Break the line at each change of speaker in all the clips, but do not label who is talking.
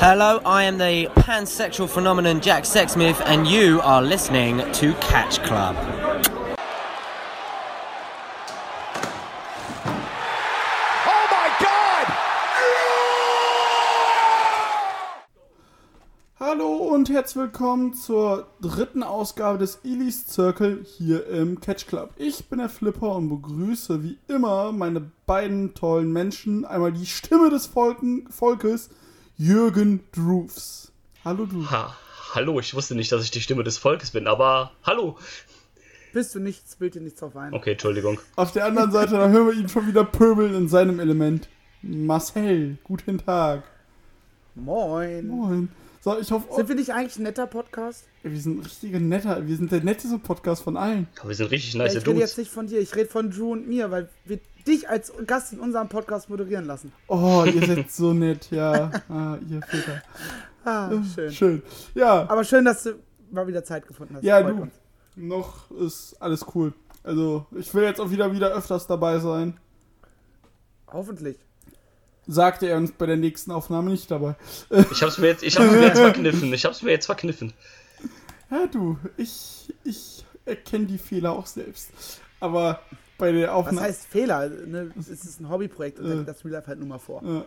Hello, I am the pansexual phenomenon Jack Sexsmith, and you are listening to Catch Club.
Oh my God!
Hallo und herzlich willkommen zur dritten Ausgabe des Elis Circle hier im Catch Club. Ich bin der Flipper und begrüße wie immer meine beiden tollen Menschen. Einmal die Stimme des Volken, Volkes, Jürgen Droofs. Hallo du.
Ha, hallo, ich wusste nicht, dass ich die Stimme des Volkes bin, aber hallo.
Bist du nichts, bild dir nichts auf ein.
Okay, Entschuldigung.
Auf der anderen Seite, da hören wir ihn schon wieder pöbeln in seinem Element. Marcel, guten Tag.
Moin.
Moin. So, ich hoffe,
Sind wir nicht eigentlich ein netter Podcast?
wir sind ein richtiger netter, wir sind der netteste Podcast von allen.
Wir sind richtig
Ja,
nice
ich rede jetzt nicht von dir, ich rede von Drew und mir, weil wir dich als Gast in unserem Podcast moderieren lassen.
Oh, ihr seid so nett, ja. Ah, ihr Väter.
Ah, schön.
Schön. Ja,
Aber schön, dass du mal wieder Zeit gefunden hast.
Ja,
Freut
du.
uns.
noch ist alles cool. Also, ich will jetzt auch wieder wieder öfters dabei sein.
Hoffentlich.
Sagte er uns bei der nächsten Aufnahme nicht dabei.
Ich hab's mir jetzt, ich hab's mir jetzt verkniffen. Ich hab's mir jetzt verkniffen.
Ja, du, ich, ich erkenne die Fehler auch selbst. Aber bei der
Was
Aufnahme.
heißt Fehler? Ne? Es ist ein Hobbyprojekt und
Äh.
das Real Life halt nur mal vor.
Ja,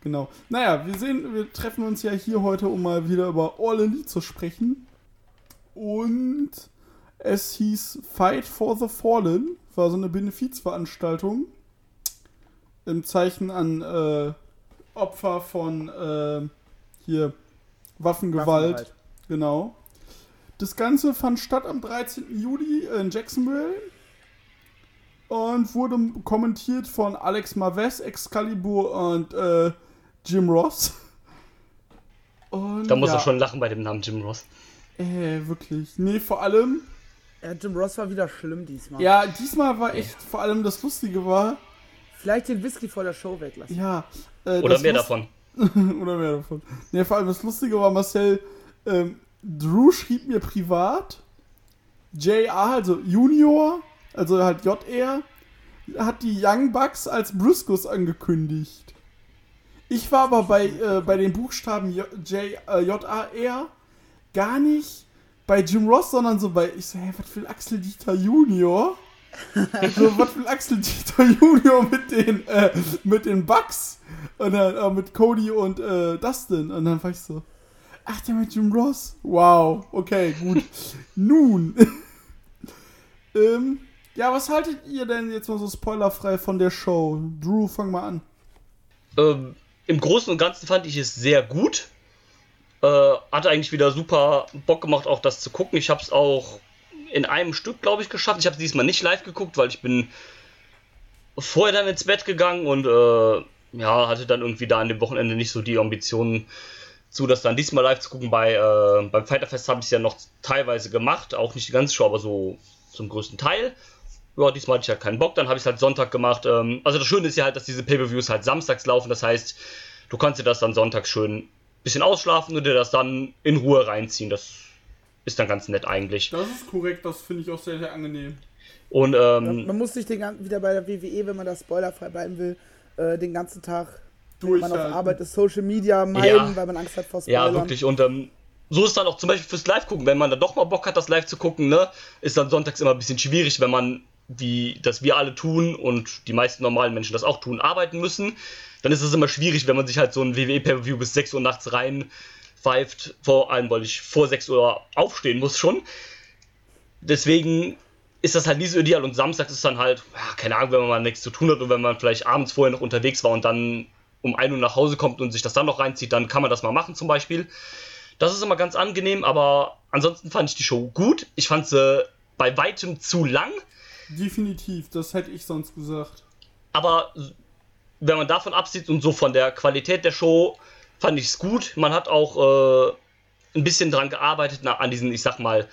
genau. Naja, wir sehen, wir treffen uns ja hier heute, um mal wieder über All Elite zu sprechen. Und es hieß Fight for the Fallen, war so eine Benefizveranstaltung im Zeichen an äh, Opfer von äh, hier Waffengewalt.
Waffengewalt.
Genau. Das Ganze fand statt am 13. Juli in Jacksonville und wurde kommentiert von Alex Maves, Excalibur und äh, Jim Ross. Und,
Da muss
ja,
er schon lachen bei dem Namen Jim Ross.
Äh, wirklich. Nee, vor allem,
Ja, Jim Ross war wieder schlimm diesmal.
ja, diesmal war echt, vor allem das Lustige war,
Vielleicht den Whisky vor der Show weglassen.
ja. Äh,
Oder mehr
Lust-
davon.
Oder mehr davon. Nee, vor allem das Lustige war, Marcel, ähm, Drew schrieb mir privat, JR, also Junior, also halt JR, hat die Young Bucks als Briscoes angekündigt. Ich war aber bei, äh, bei den Buchstaben J, J, äh, JAR gar nicht bei Jim Ross, sondern so bei, ich so, hä, was will Axel Dieter Junior? so, was will Axel Dieter Junior mit den, äh, mit den Bucks? Und dann äh, mit Cody und äh, Dustin. Und dann war ich so, ach, der mit Jim Ross? Wow, okay, gut. Nun. ähm, ja, was haltet ihr denn jetzt mal so spoilerfrei von der Show? Drew, fang mal an.
Ähm, Im Großen und Ganzen fand ich es sehr gut. Äh, hatte eigentlich wieder super Bock gemacht, auch das zu gucken. Ich habe es auch in einem Stück, glaube ich, geschafft. Ich habe diesmal nicht live geguckt, weil ich bin vorher dann ins Bett gegangen und äh, ja, hatte dann irgendwie da an dem Wochenende nicht so die Ambitionen zu, das dann diesmal live zu gucken. Bei, äh, beim Fighterfest habe ich es ja noch teilweise gemacht, auch nicht die ganze Show, aber so zum größten Teil. Ja, diesmal hatte ich halt keinen Bock, dann habe ich es halt Sonntag gemacht. Ähm, also das Schöne ist ja halt, dass diese Pay-Per-Views halt samstags laufen, das heißt, du kannst dir das dann sonntags schön ein bisschen ausschlafen und dir das dann in Ruhe reinziehen. Das ist dann ganz nett eigentlich.
Das ist korrekt, das finde ich auch sehr, sehr angenehm.
Und ähm,
Man muss sich den ganzen, wieder bei der WWE, wenn man da spoilerfrei bleiben will, äh, den ganzen Tag, wenn man auf. Arbeit ist, Social Media meiden,
Ja.
weil man Angst hat vor Spoilern.
Ja, wirklich. Und ähm, so ist dann auch zum Beispiel fürs Live-Gucken, wenn man dann doch mal Bock hat, das live zu gucken, ne, ist dann sonntags immer ein bisschen schwierig, wenn man, wie das wir alle tun und die meisten normalen Menschen das auch tun, arbeiten müssen. Dann ist es immer schwierig, wenn man sich halt so ein WWE-Pay-Per-View bis 6 Uhr nachts rein pfeift, vor allem, weil ich vor 6 Uhr aufstehen muss schon. Deswegen ist das halt nie so ideal und samstags ist dann halt, ja, keine Ahnung, wenn man mal nichts zu tun hat und wenn man vielleicht abends vorher noch unterwegs war und dann um 1 Uhr nach Hause kommt und sich das dann noch reinzieht, dann kann man das mal machen zum Beispiel. Das ist immer ganz angenehm, aber ansonsten fand ich die Show gut. Ich fand sie bei weitem zu lang,
Definitiv, das hätte ich sonst gesagt.
aber wenn man davon absieht und so von der Qualität der Show, fand ich es gut. Man hat auch äh, ein bisschen dran gearbeitet na, an diesen, ich sag mal,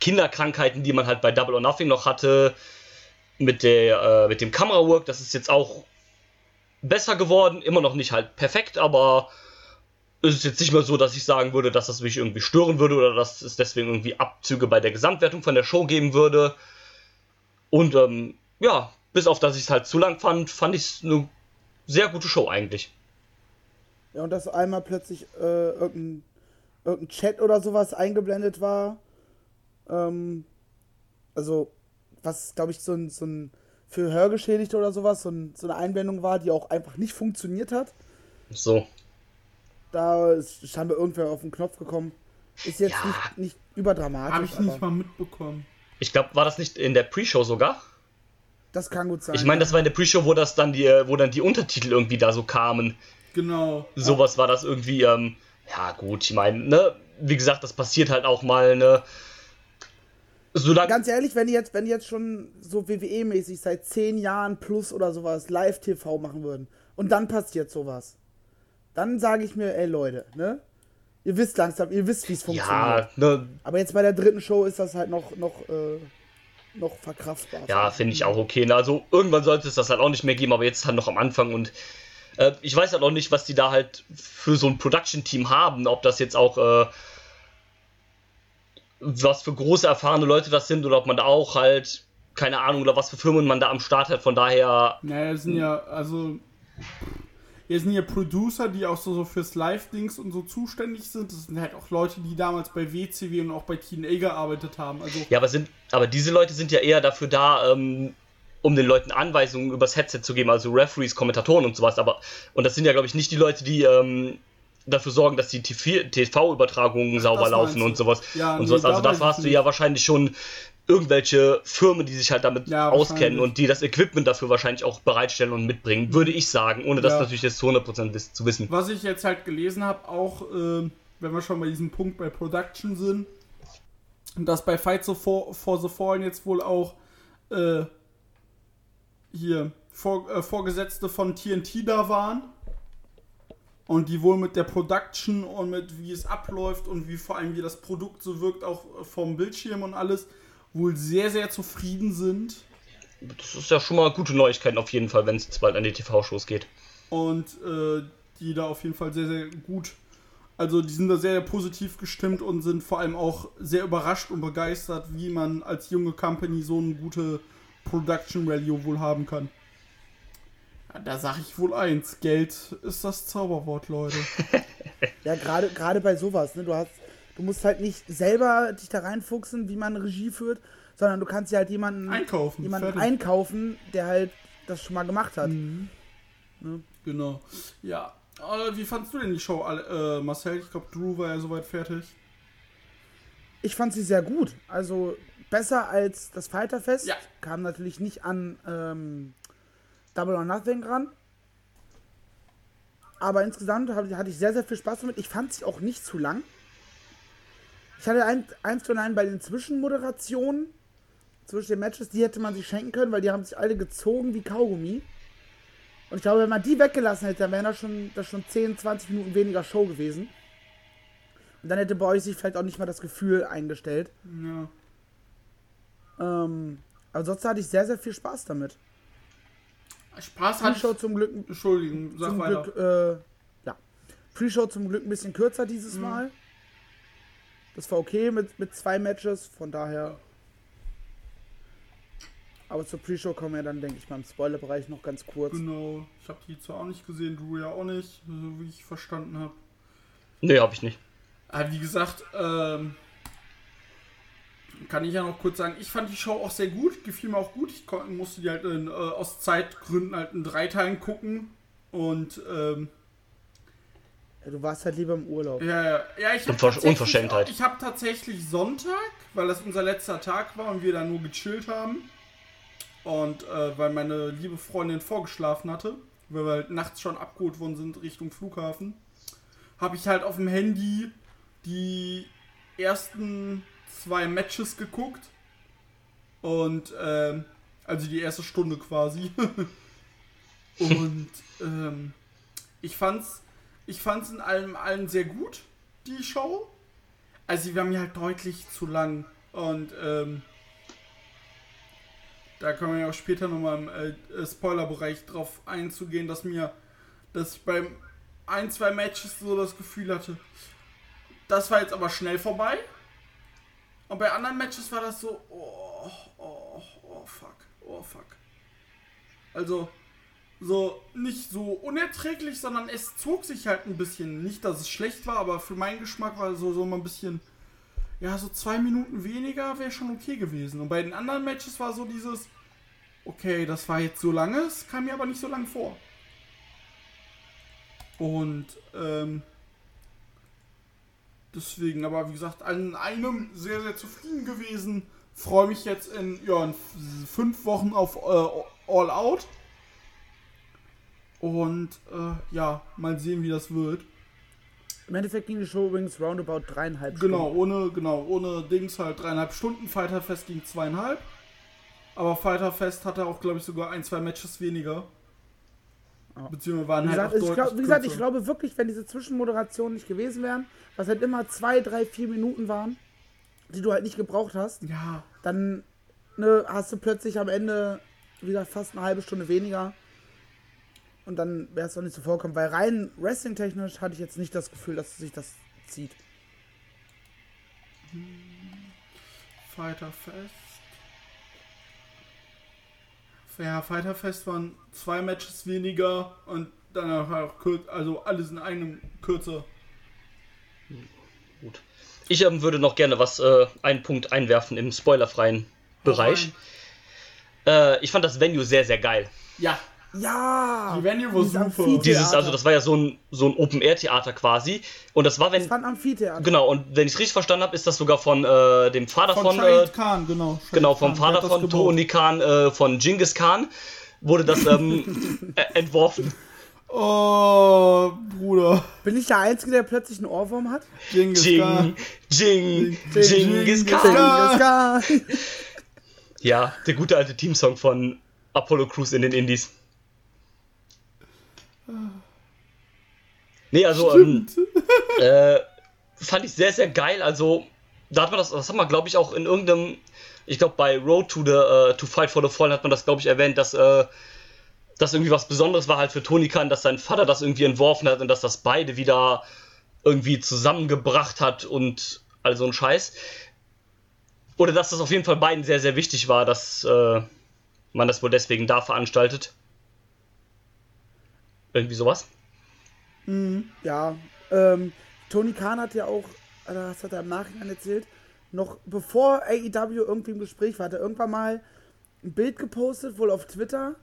Kinderkrankheiten, die man halt bei Double or Nothing noch hatte, mit, der, äh, mit dem Kamerawork. Das ist jetzt auch besser geworden, immer noch nicht halt perfekt, aber es ist jetzt nicht mehr so, dass ich sagen würde, dass das mich irgendwie stören würde oder dass es deswegen irgendwie Abzüge bei der Gesamtwertung von der Show geben würde. Und ähm, ja, bis auf dass ich es halt zu lang fand, fand ich es eine sehr gute Show eigentlich.
Ja, und dass einmal plötzlich äh, irgendein, irgendein Chat oder sowas eingeblendet war. Ähm, also, was, glaube ich, so ein, so ein für Hörgeschädigte oder sowas, so, ein, so eine Einblendung war, die auch einfach nicht funktioniert hat.
So.
Da ist scheinbar irgendwer auf den Knopf gekommen. Ist jetzt
Ja.
nicht, nicht überdramatisch.
Habe ich nicht mal mitbekommen.
Ich glaube, war das nicht in der Pre-Show sogar?
Das kann gut sein.
Ich meine, das war in der Pre-Show, wo das dann die, wo dann die Untertitel irgendwie da so kamen.
Genau.
Sowas war das irgendwie, ähm, ja gut, ich meine, ne, wie gesagt, das passiert halt auch mal, ne. Solange.
Ganz ehrlich, wenn die jetzt, wenn die jetzt schon so WWE-mäßig seit zehn Jahren plus oder sowas Live-TV machen würden und dann passiert sowas, dann sage ich mir, ey Leute, ne? Ihr wisst langsam, ihr wisst, wie es funktioniert.
Ja, ne,
Aber jetzt bei der dritten Show ist das halt noch, noch, äh, noch verkraftbar.
Ja, finde ich auch okay. Ne? Also irgendwann sollte es das halt auch nicht mehr geben, aber jetzt halt noch am Anfang und äh, ich weiß halt auch nicht, was die da halt für so ein Production-Team haben, ob das jetzt auch äh, was für große erfahrene Leute das sind oder ob man da auch halt keine Ahnung oder was für Firmen man da am Start hat. Von daher,
Naja, es sind ja, also. Hier sind ja Producer, die auch so, so fürs Live-Dings und so zuständig sind. Das sind halt auch Leute, die damals bei WCW und auch bei TNA gearbeitet haben. Also,
ja, aber sind, aber diese Leute sind ja eher dafür da, ähm, um den Leuten Anweisungen übers Headset zu geben, also Referees, Kommentatoren und sowas. Aber und das sind ja, glaube ich, nicht die Leute, die ähm, dafür sorgen, dass die TV-Übertragungen sauber
das
laufen und sowas.
Ja,
und
nee,
sowas. Also
da weiß
dafür
ich
hast du ja wahrscheinlich schon irgendwelche Firmen, die sich halt damit
Ja,
auskennen und die das Equipment dafür wahrscheinlich auch bereitstellen und mitbringen, würde ich sagen, ohne das
Ja.
natürlich jetzt zu 100% wiss zu wissen.
was ich jetzt halt gelesen habe, auch, ähm, wenn wir schon bei diesem Punkt bei Production sind, dass bei Fight so for, for the Fallen jetzt wohl auch äh, hier vor, äh, Vorgesetzte von TNT da waren. Und die wohl mit der Production und mit wie es abläuft und wie vor allem wie das Produkt so wirkt, auch vom Bildschirm und alles, wohl sehr, sehr zufrieden sind.
Das ist ja schon mal gute Neuigkeiten auf jeden Fall, wenn es jetzt bald an die TV-Shows geht.
und äh, die da auf jeden Fall sehr, sehr gut, also die sind da sehr, sehr positiv gestimmt und sind vor allem auch sehr überrascht und begeistert, wie man als junge Company so eine gute Production Value wohl haben kann. Ja, da sag ich wohl eins, Geld ist das Zauberwort, Leute.
Ja, gerade gerade bei sowas, ne? Du hast, du musst halt nicht selber dich da reinfuchsen, wie man Regie führt, sondern du kannst dir halt jemanden
Einkaufen,
jemanden
fertig.
einkaufen, der halt das schon mal gemacht hat.
Genau. Ja. Wie fandst du denn die Show, äh, Marcel? Ich glaube, Drew war ja soweit fertig.
Ich fand sie sehr gut. Also besser als das Fighterfest.
Ja.
Kam natürlich nicht an ähm, Double or Nothing ran. Aber insgesamt hatte ich sehr, sehr viel Spaß damit. Ich fand sie auch nicht zu lang. Ich hatte ein, eins von einem bei den Zwischenmoderationen zwischen den Matches, die hätte man sich schenken können, weil die haben sich alle gezogen wie Kaugummi. Und ich glaube, wenn man die weggelassen hätte, dann wären das schon, das schon 10, 20 Minuten weniger Show gewesen. Und dann hätte bei euch sich vielleicht auch nicht mal das Gefühl eingestellt.
Ja.
Ähm, aber sonst hatte ich sehr, sehr viel Spaß damit.
Spaß hat
Pre-Show zum Glück,
Entschuldigung, sag
zum
weiter.
Glück, äh, ja. Pre-Show zum Glück ein bisschen kürzer dieses
Mhm.
Mal. Das war okay mit, mit zwei Matches, von daher. Aber zur Pre-Show kommen wir dann, denke ich mal, im Spoiler-Bereich noch ganz kurz.
Genau. Ich habe die zwar auch nicht gesehen, Drew ja auch nicht, so wie ich verstanden habe.
Nee, hab ich nicht.
Aber wie gesagt, ähm, kann ich ja noch kurz sagen, ich fand die Show auch sehr gut, gefiel mir auch gut. Ich musste die halt in, äh, aus Zeitgründen halt in drei Teilen gucken. Und ähm,
Ja, du warst halt lieber im Urlaub.
ja, ja, ja, ich habe
Unver- Unverschämtheit.
Ich habe tatsächlich Sonntag, weil das unser letzter Tag war und wir da nur gechillt haben. Und äh, weil meine liebe Freundin vorgeschlafen hatte, weil wir halt nachts schon abgeholt worden sind Richtung Flughafen, habe ich halt auf dem Handy die ersten zwei Matches geguckt. Und ähm, also die erste Stunde quasi. und ähm, ich fand's, ich fand's in allem allen sehr gut, die Show. Also sie war mir halt deutlich zu lang. Und ähm, da können wir ja auch später nochmal im äh, Spoiler-Bereich drauf einzugehen, dass mir, dass ich beim ein, zwei Matches so das Gefühl hatte, das war jetzt aber schnell vorbei. Und bei anderen Matches war das so, oh, oh, oh, fuck, oh, fuck. Also, so nicht so unerträglich, sondern es zog sich halt ein bisschen. Nicht, dass es schlecht war, aber für meinen Geschmack war so, so mal ein bisschen, ja, so zwei Minuten weniger wäre schon okay gewesen. Und bei den anderen Matches war so dieses, okay, das war jetzt so lange, es kam mir aber nicht so lang vor. Und, ähm, deswegen, aber wie gesagt, an einem sehr, sehr zufrieden gewesen. Freue mich jetzt in, ja, in fünf Wochen auf äh, All Out. Und äh, ja, mal sehen, wie das wird.
Im Endeffekt ging die Show übrigens roundabout dreieinhalb Stunden.
Genau, ohne, genau, ohne Dings halt dreieinhalb Stunden. Fighter Fest ging zweieinhalb. Aber Fighter Fest hatte auch, glaube ich, sogar ein, zwei Matches weniger. Beziehungsweise waren
Wie
halt
gesagt,
auch
glaub, wie gesagt, ich glaube wirklich, wenn diese Zwischenmoderationen nicht gewesen wären, was halt immer zwei, drei, vier Minuten waren, die du halt nicht gebraucht hast,
Ja,
dann ne, hast du plötzlich am Ende wieder fast eine halbe Stunde weniger. Und dann wäre es doch nicht so vorkommen, weil rein wrestling-technisch hatte ich jetzt nicht das Gefühl, dass sich das zieht.
Fighter Fest. Ja, Fighter Fest waren zwei Matches weniger und dann auch kür also alles in einem kürzer.
Gut. Ich ähm, würde noch gerne was, äh, einen Punkt einwerfen im spoilerfreien Bereich. Äh, ich fand das Venue sehr, sehr geil.
Ja,
Ja!
Die Venue war
dieses
super.
Dieses, also das war ja so ein, so ein Open-Air-Theater quasi. Und das war, wenn.
Das war ein Amphitheater.
Genau, und wenn ich es richtig verstanden habe, ist das sogar von äh, dem Vater
von,
von.
Shahid
äh,
Khan, genau. Shahid
genau, vom
Khan,
Vater von. Tony Khan, äh, von Genghis Khan, wurde das ähm, äh, entworfen.
Oh, Bruder.
Bin ich der Einzige, der plötzlich einen Ohrwurm hat?
Genghis
Jing,
Khan.
Jing,
Genghis Khan.
Khan.
Genghis Khan.
Ja, der gute alte Teamsong von Apollo Crews in den Indies. Nee, also ähm, äh, fand ich sehr, sehr geil. Also, da hat man das, das hat man, glaube ich, auch in irgendeinem, ich glaube, bei Road to the äh, to Fight for the Fallen hat man das, glaube ich, erwähnt, dass äh, das irgendwie was Besonderes war halt für Tony Khan, dass sein Vater das irgendwie entworfen hat und dass das beide wieder irgendwie zusammengebracht hat und all so ein Scheiß. Oder dass das auf jeden Fall beiden sehr, sehr wichtig war, dass äh, man das wohl deswegen da veranstaltet. Irgendwie sowas.
Ja, ähm, Tony Khan hat ja auch, äh, das hat er im Nachhinein erzählt, noch bevor AEW irgendwie im Gespräch war, hat er irgendwann mal ein Bild gepostet, wohl auf Twitter,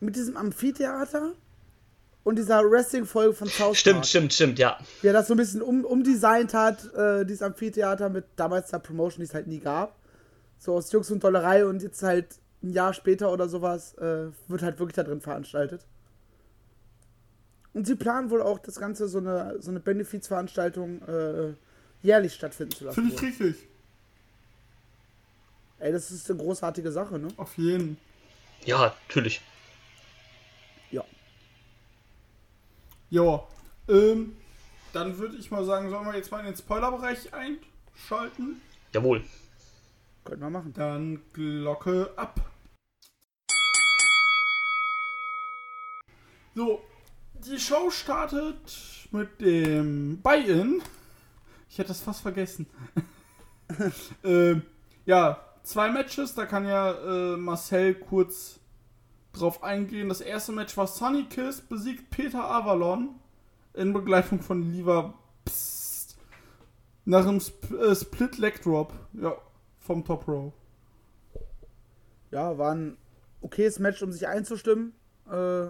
mit diesem Amphitheater und dieser Wrestling-Folge von South
Stimmt,
Park.
stimmt, stimmt, ja.
Wie er das so ein bisschen um, umdesignt hat, äh, dieses Amphitheater mit damals der Promotion, die es halt nie gab. So aus Jux und Dollerei und jetzt halt ein Jahr später oder sowas äh, wird halt wirklich da drin veranstaltet. Und sie planen wohl auch das Ganze so eine, so eine Benefizveranstaltung äh, jährlich stattfinden zu lassen.
Finde ich
wohl.
richtig.
Ey, das ist eine großartige Sache, ne?
Auf jeden.
Ja, natürlich.
Ja.
Ja. Ähm, dann würde ich mal sagen, sollen wir jetzt mal in den Spoilerbereich einschalten?
Jawohl.
Könnten wir machen.
Dann Glocke ab. So, die Show startet mit dem Buy-In. Ich hätte das fast vergessen. ähm, ja, zwei Matches, da kann ja äh, Marcel kurz drauf eingehen. Das erste Match war Sunny Kiss besiegt Peter Avalon in Begleitung von Liva Psst, nach einem Sp äh, Split Leg Drop. Ja, vom Top Row.
Ja, war ein okayes Match, um sich einzustimmen. Äh,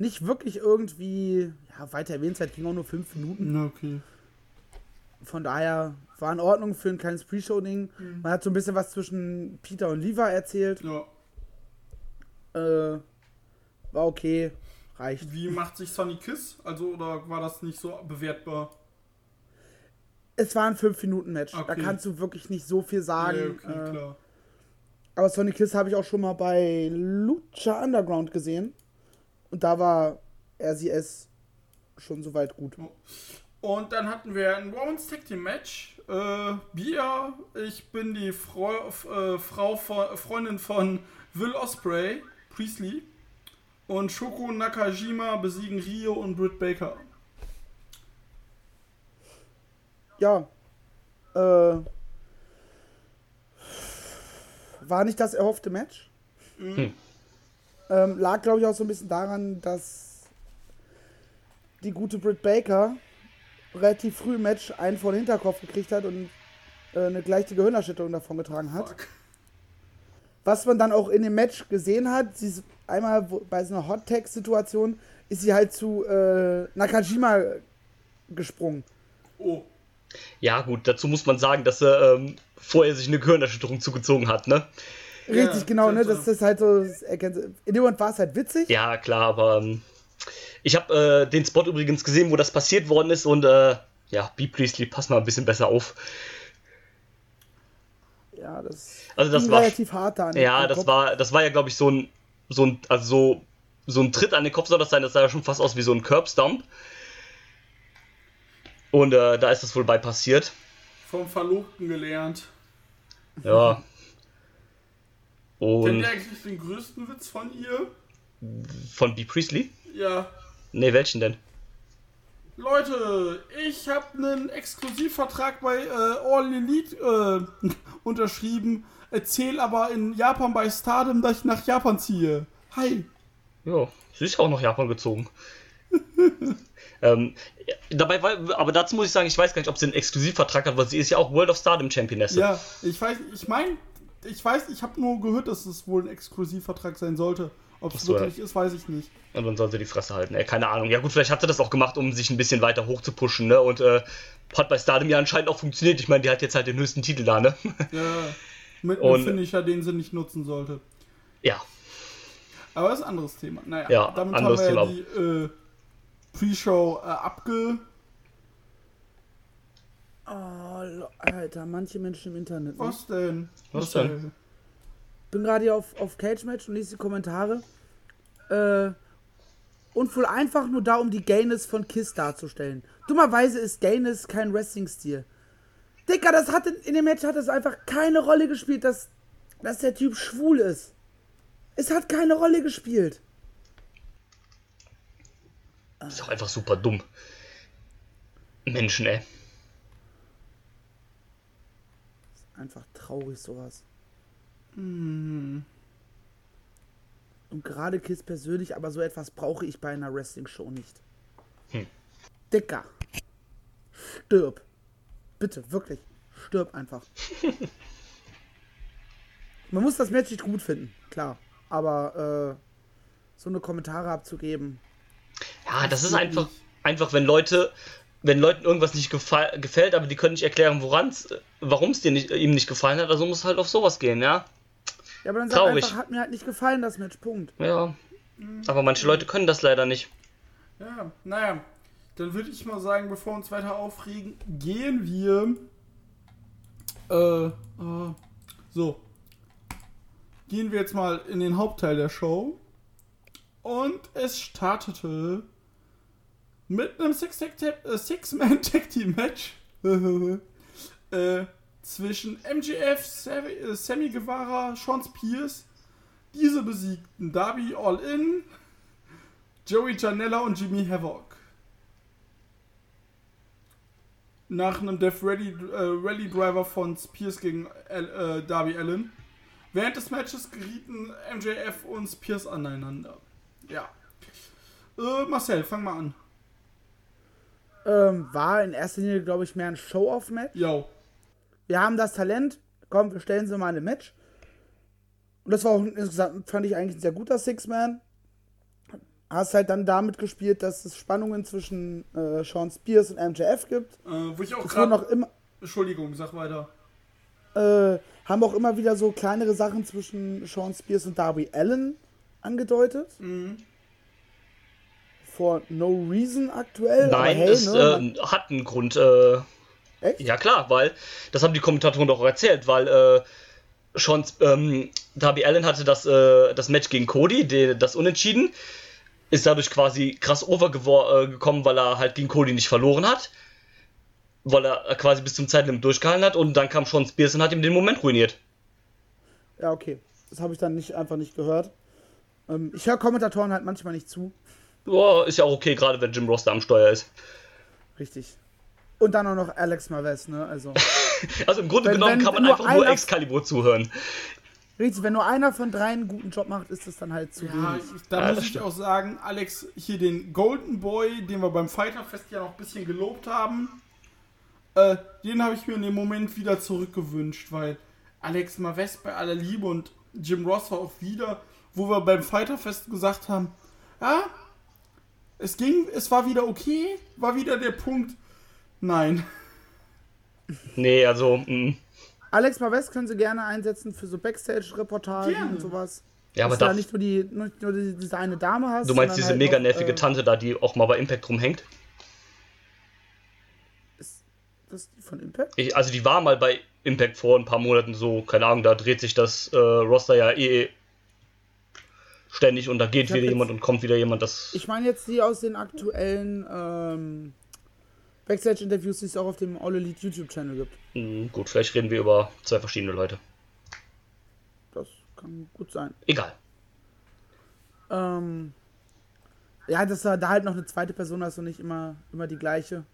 nicht wirklich irgendwie, ja, weiter erwähnenswert, ging auch nur fünf Minuten.
Na, okay.
Von daher war in Ordnung für ein kleines Pre-Show-Ding. Man hat so ein bisschen was zwischen Peter und Liva erzählt.
Ja.
Äh, war okay, reicht.
Wie macht sich Sunny Kiss? Also, oder war das nicht so bewertbar?
Es war ein 5-Minuten-Match. Da
Okay.
kannst du wirklich nicht so viel sagen.
Ja, okay,
äh,
klar.
aber Sonic Kiss habe ich auch schon mal bei Lucha Underground gesehen. Und da war RCS schon soweit gut.
Und dann hatten wir ein Women's Tag Team Match. Äh, Bia, ich bin die Frau, äh, Frau von, Freundin von Will Osprey, Priestley. Und Shoko Nakajima besiegen Rio und Britt Baker.
Ja. Äh, war nicht das erhoffte Match. Ähm, lag, glaube ich, auch so ein bisschen daran, dass die gute Britt Baker relativ früh im Match einen vor den Hinterkopf gekriegt hat und äh, eine gleiche Gehirnerschütterung davon getragen hat.
Fuck.
Was man dann auch in dem Match gesehen hat, sie ist einmal bei so einer Hot-Tag-Situation ist sie halt zu äh, Nakajima gesprungen.
Oh.
Ja, gut, dazu muss man sagen, dass er ähm, vorher sich eine Gehirnerschütterung zugezogen hat, ne?
Richtig,
Ja,
genau, ne? Das ist halt so. das erkennt- In dem Moment war es halt witzig.
Ja, klar, aber ähm, ich habe äh, den Spot übrigens gesehen, wo das passiert worden ist und äh, ja, B. Priestley, pass mal ein bisschen besser auf.
Ja, das,
Also das war-
relativ hart da.
Ja, das
Kopf.
war, das war ja, glaube ich, so ein, so ein, also so, so ein Tritt an den Kopf soll das sein, das sah ja schon fast aus wie so ein Curbstomp. Und äh, da ist das wohl bei passiert.
Vom Verlobten gelernt.
Ja.
Kennt
Und
ihr eigentlich den größten Witz von ihr?
von B. Priestley?
Ja.
Ne, welchen denn?
Leute, ich habe einen Exklusivvertrag bei äh, All Elite äh, unterschrieben. Erzähl aber in Japan bei Stardom, dass ich nach Japan ziehe. Hi.
Ja, sie ist ja auch nach Japan gezogen. ähm, dabei war, aber dazu muss ich sagen, ich weiß gar nicht, ob sie einen Exklusivvertrag hat, weil sie ist ja auch World of Stardom Championess.
Ja, ich weiß, ich meine, ich weiß, ich habe nur gehört, dass es wohl ein Exklusivvertrag sein sollte. Ob es
so,
wirklich ist, weiß ich nicht.
Und dann soll sie die Fresse halten. Ey, keine Ahnung. Ja gut, vielleicht hat sie das auch gemacht, um sich ein bisschen weiter hoch zu pushen, ne? Und äh, hat bei Stardom ja anscheinend auch funktioniert. Ich meine, die hat jetzt halt den höchsten Titel da, ne?
Ja, mit einem Finisher, den sie nicht nutzen sollte.
ja.
Aber das ist ein anderes Thema. Naja,
Ja,
damit haben wir
Thema.
ja die äh, Pre-Show äh, abge...
Oh, Alter, manche Menschen im Internet. Ne?
Was denn?
Was denn?
bin gerade hier auf, auf Cage Match und lese die Kommentare. Äh, und wohl einfach nur da, um die Gayness von Kiss darzustellen. Dummerweise ist Gayness kein Wrestling-Stil. Dicker, das hat in, in dem Match hat es einfach keine Rolle gespielt, dass, dass der Typ schwul ist. Es hat keine Rolle gespielt.
Ist auch einfach super dumm. Menschen, ey.
Einfach traurig sowas. Und gerade Kiss persönlich, aber so etwas brauche ich bei einer Wrestling-Show nicht.
Hm.
Dicker. Stirb. Bitte, wirklich. Stirb einfach. Man muss das Match nicht gut finden, klar. Aber äh, so eine Kommentare abzugeben.
Ja, das ist einfach,
nicht.
einfach, wenn Leute, wenn Leuten irgendwas nicht gefällt, aber die können nicht erklären, warum es dir nicht, ihm nicht gefallen hat, also muss halt auf sowas gehen, ja.
Ja, aber dann sag
Traurig.
einfach, hat mir halt nicht gefallen, das Match. Punkt.
Ja. Aber manche Leute können das leider nicht.
Ja, naja. Dann würde ich mal sagen, bevor wir uns weiter aufregen, gehen wir. Äh, äh, so. Gehen wir jetzt mal in den Hauptteil der Show. Und es startete mit einem äh, Six-Man-Tag-Team-Match äh, zwischen Sammy, äh, Sammy Guevara, Sean Spears. Diese besiegten Darby All-In, Joey Janella und Jimmy Havoc. Nach einem Death Rally, äh, Rally Driver von Spears gegen Al, äh, Darby Allen. Während des Matches gerieten MJF und Spears aneinander. Ja. Äh, Marcel, fang mal an.
Ähm, war in erster Linie, glaube ich, mehr ein Show-Off-Match.
Yo.
wir haben das Talent, komm, wir stellen sie mal in ein Match. Und das war auch insgesamt, fand ich eigentlich ein sehr guter Six-Man. Hast halt dann damit gespielt, dass es Spannungen zwischen äh, Sean Spears und MJF gibt.
Äh, wo ich auch gerade.
immer,
Entschuldigung, sag weiter.
äh, haben auch immer wieder so kleinere Sachen zwischen Sean Spears und Darby Allen angedeutet.
Mhm.
For no reason aktuell.
Nein,
hey,
es
ne,
äh, hat einen Grund. Äh,
Echt?
ja klar, weil, das haben die Kommentatoren doch auch erzählt, weil äh, schon ähm, Darby Allen hatte das, äh, das Match gegen Cody, die, das Unentschieden, ist dadurch quasi krass overgekommen, weil er halt gegen Cody nicht verloren hat. Weil er quasi bis zum Zeitlimit durchgehalten hat und dann kam Sean Spears und hat ihm den Moment ruiniert.
Ja, okay. Das habe ich dann nicht, einfach nicht gehört. Ähm, ich höre Kommentatoren halt manchmal nicht zu.
Boah, ist ja auch okay, gerade wenn Jim Ross da am Steuer ist.
Richtig. Und dann auch noch Alex Maves, ne? Also.
Also im Grunde
Wenn-
genommen
wenn
kann man
nur
einfach nur
einer-
Excalibur zuhören.
Richtig, wenn nur einer von drei einen guten Job macht, ist das dann halt zu
Ja,
wenig.
ich, da
Ja,
muss ich
stimmt.
auch sagen, Alex, hier den Golden Boy, den wir beim Fighterfest ja noch ein bisschen gelobt haben, äh, den habe ich mir in dem Moment wieder zurückgewünscht, weil Alex Maves bei aller Liebe und Jim Ross war auch wieder, wo wir beim Fighterfest gesagt haben, ja, es ging, es war wieder okay, war wieder der Punkt, nein.
Nee, also, mh.
Alex Maves können sie gerne einsetzen für so Backstage-Reportagen und sowas.
ja, aber
dass du da
da,
nicht nur, die, nicht nur die, diese eine Dame hast.
du meinst diese
halt
mega nervige
äh,
Tante da, die auch mal bei Impact rumhängt?
Das ist die von Impact?
Ich, also die war mal bei Impact vor ein paar Monaten so, keine Ahnung, da dreht sich das äh, Roster ja eh ständig und da geht wieder
jetzt-
jemand und kommt wieder jemand, das...
Ich meine jetzt die aus den aktuellen ähm, Backstage-Interviews, die es auch auf dem All Elite YouTube-Channel gibt.
Mh, gut, vielleicht reden wir über zwei verschiedene Leute.
Das kann gut sein.
Egal.
Ähm, ja, dass du da halt noch eine zweite Person hast und nicht immer, immer die gleiche,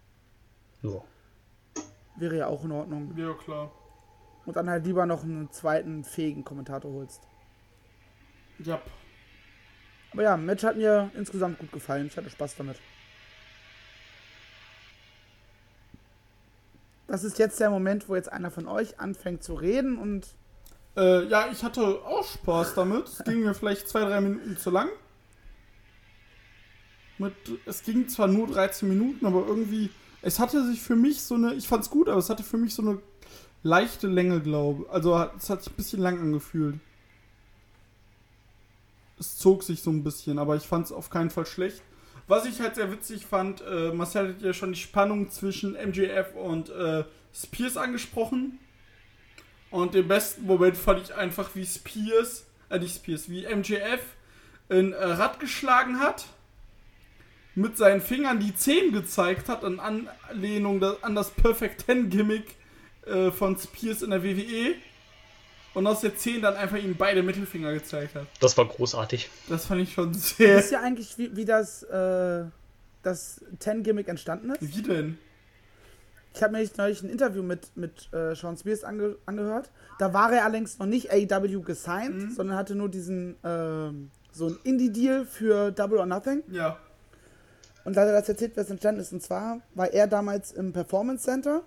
Ja.
wäre ja auch in Ordnung.
Ja, klar.
Und dann halt lieber noch einen zweiten fähigen Kommentator holst.
Ja.
Aber ja, Match hat mir insgesamt gut gefallen. Ich hatte Spaß damit. Das ist jetzt der Moment, wo jetzt einer von euch anfängt zu reden und
Äh, ja, ich hatte auch Spaß damit. Es ging mir vielleicht zwei, drei Minuten zu lang. Mit, es ging zwar nur 13 Minuten, aber irgendwie, es hatte sich für mich so eine, ich fand's gut, aber es hatte für mich so eine leichte Länge, glaube Also hat- es hat sich ein bisschen lang angefühlt. Es zog sich so ein bisschen, aber ich fand's auf keinen Fall schlecht. Was ich halt sehr witzig fand, äh, Marcel hat ja schon die Spannung zwischen MJF und äh, Spears angesprochen. Und den besten Moment fand ich einfach, wie Spears, äh nicht Spears, wie MJF ein äh, Rad geschlagen hat, mit seinen Fingern die Zehen gezeigt hat, in Anlehnung an das Perfect Ten Gimmick äh, von Spears in der WWE. Und aus der 10 dann einfach ihm beide Mittelfinger gezeigt hat.
Das war großartig.
Das fand ich schon sehr.
wisst ihr eigentlich, wie, wie das, äh, das Ten-Gimmick entstanden ist?
Wie denn?
Ich habe mir neulich ein Interview mit, mit äh, Sean Spears ange angehört. Da war er allerdings noch nicht AEW gesigned, sondern hatte nur diesen, ähm, so ein Indie-Deal für Double or Nothing.
Ja.
Und da hat er das erzählt, was entstanden ist. Und zwar war er damals im Performance Center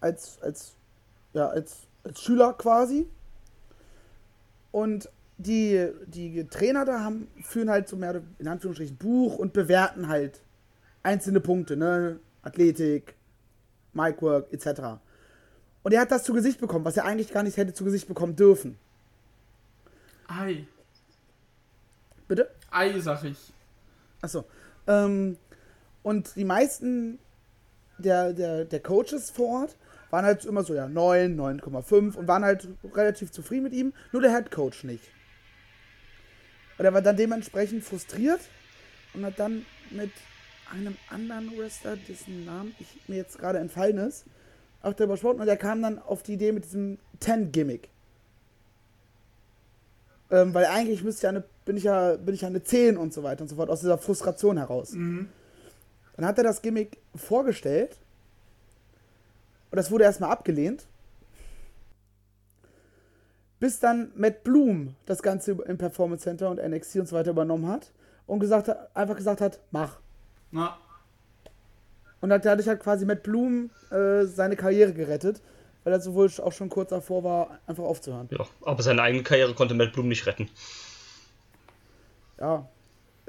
als, als, ja, als, als Schüler quasi. Und die, die Trainer da haben, führen halt so mehr in Anführungsstrichen Buch und bewerten halt einzelne Punkte, ne? Athletik, Micwork, etc. Und er hat das zu Gesicht bekommen, was er eigentlich gar nicht hätte zu Gesicht bekommen dürfen.
Ei.
Bitte?
Ei, sag ich.
Achso. Ähm, und die meisten der, der, der Coaches vor Ort waren halt immer so, ja, 9, 9,5 und waren halt relativ zufrieden mit ihm, nur der Head Coach nicht. Und er war dann dementsprechend frustriert und hat dann mit einem anderen Wrestler, dessen Namen ich, mir jetzt gerade entfallen ist, auch darüber gesprochen und der kam dann auf die Idee mit diesem 10-Gimmick. Ähm, weil eigentlich müsste ja eine, bin ich ja, bin ich ja eine 10 und so weiter und so fort, aus dieser Frustration heraus. Dann hat er das Gimmick vorgestellt und das wurde erstmal abgelehnt. Bis dann Matt Bloom das Ganze im Performance Center und NXT und so weiter übernommen hat und gesagt hat, einfach gesagt hat, mach.
Na,
Und hat dadurch hat quasi Matt Bloom äh, seine Karriere gerettet, weil er sowohl auch schon kurz davor war, einfach aufzuhören.
Ja, aber seine eigene Karriere konnte Matt Bloom nicht retten.
Ja.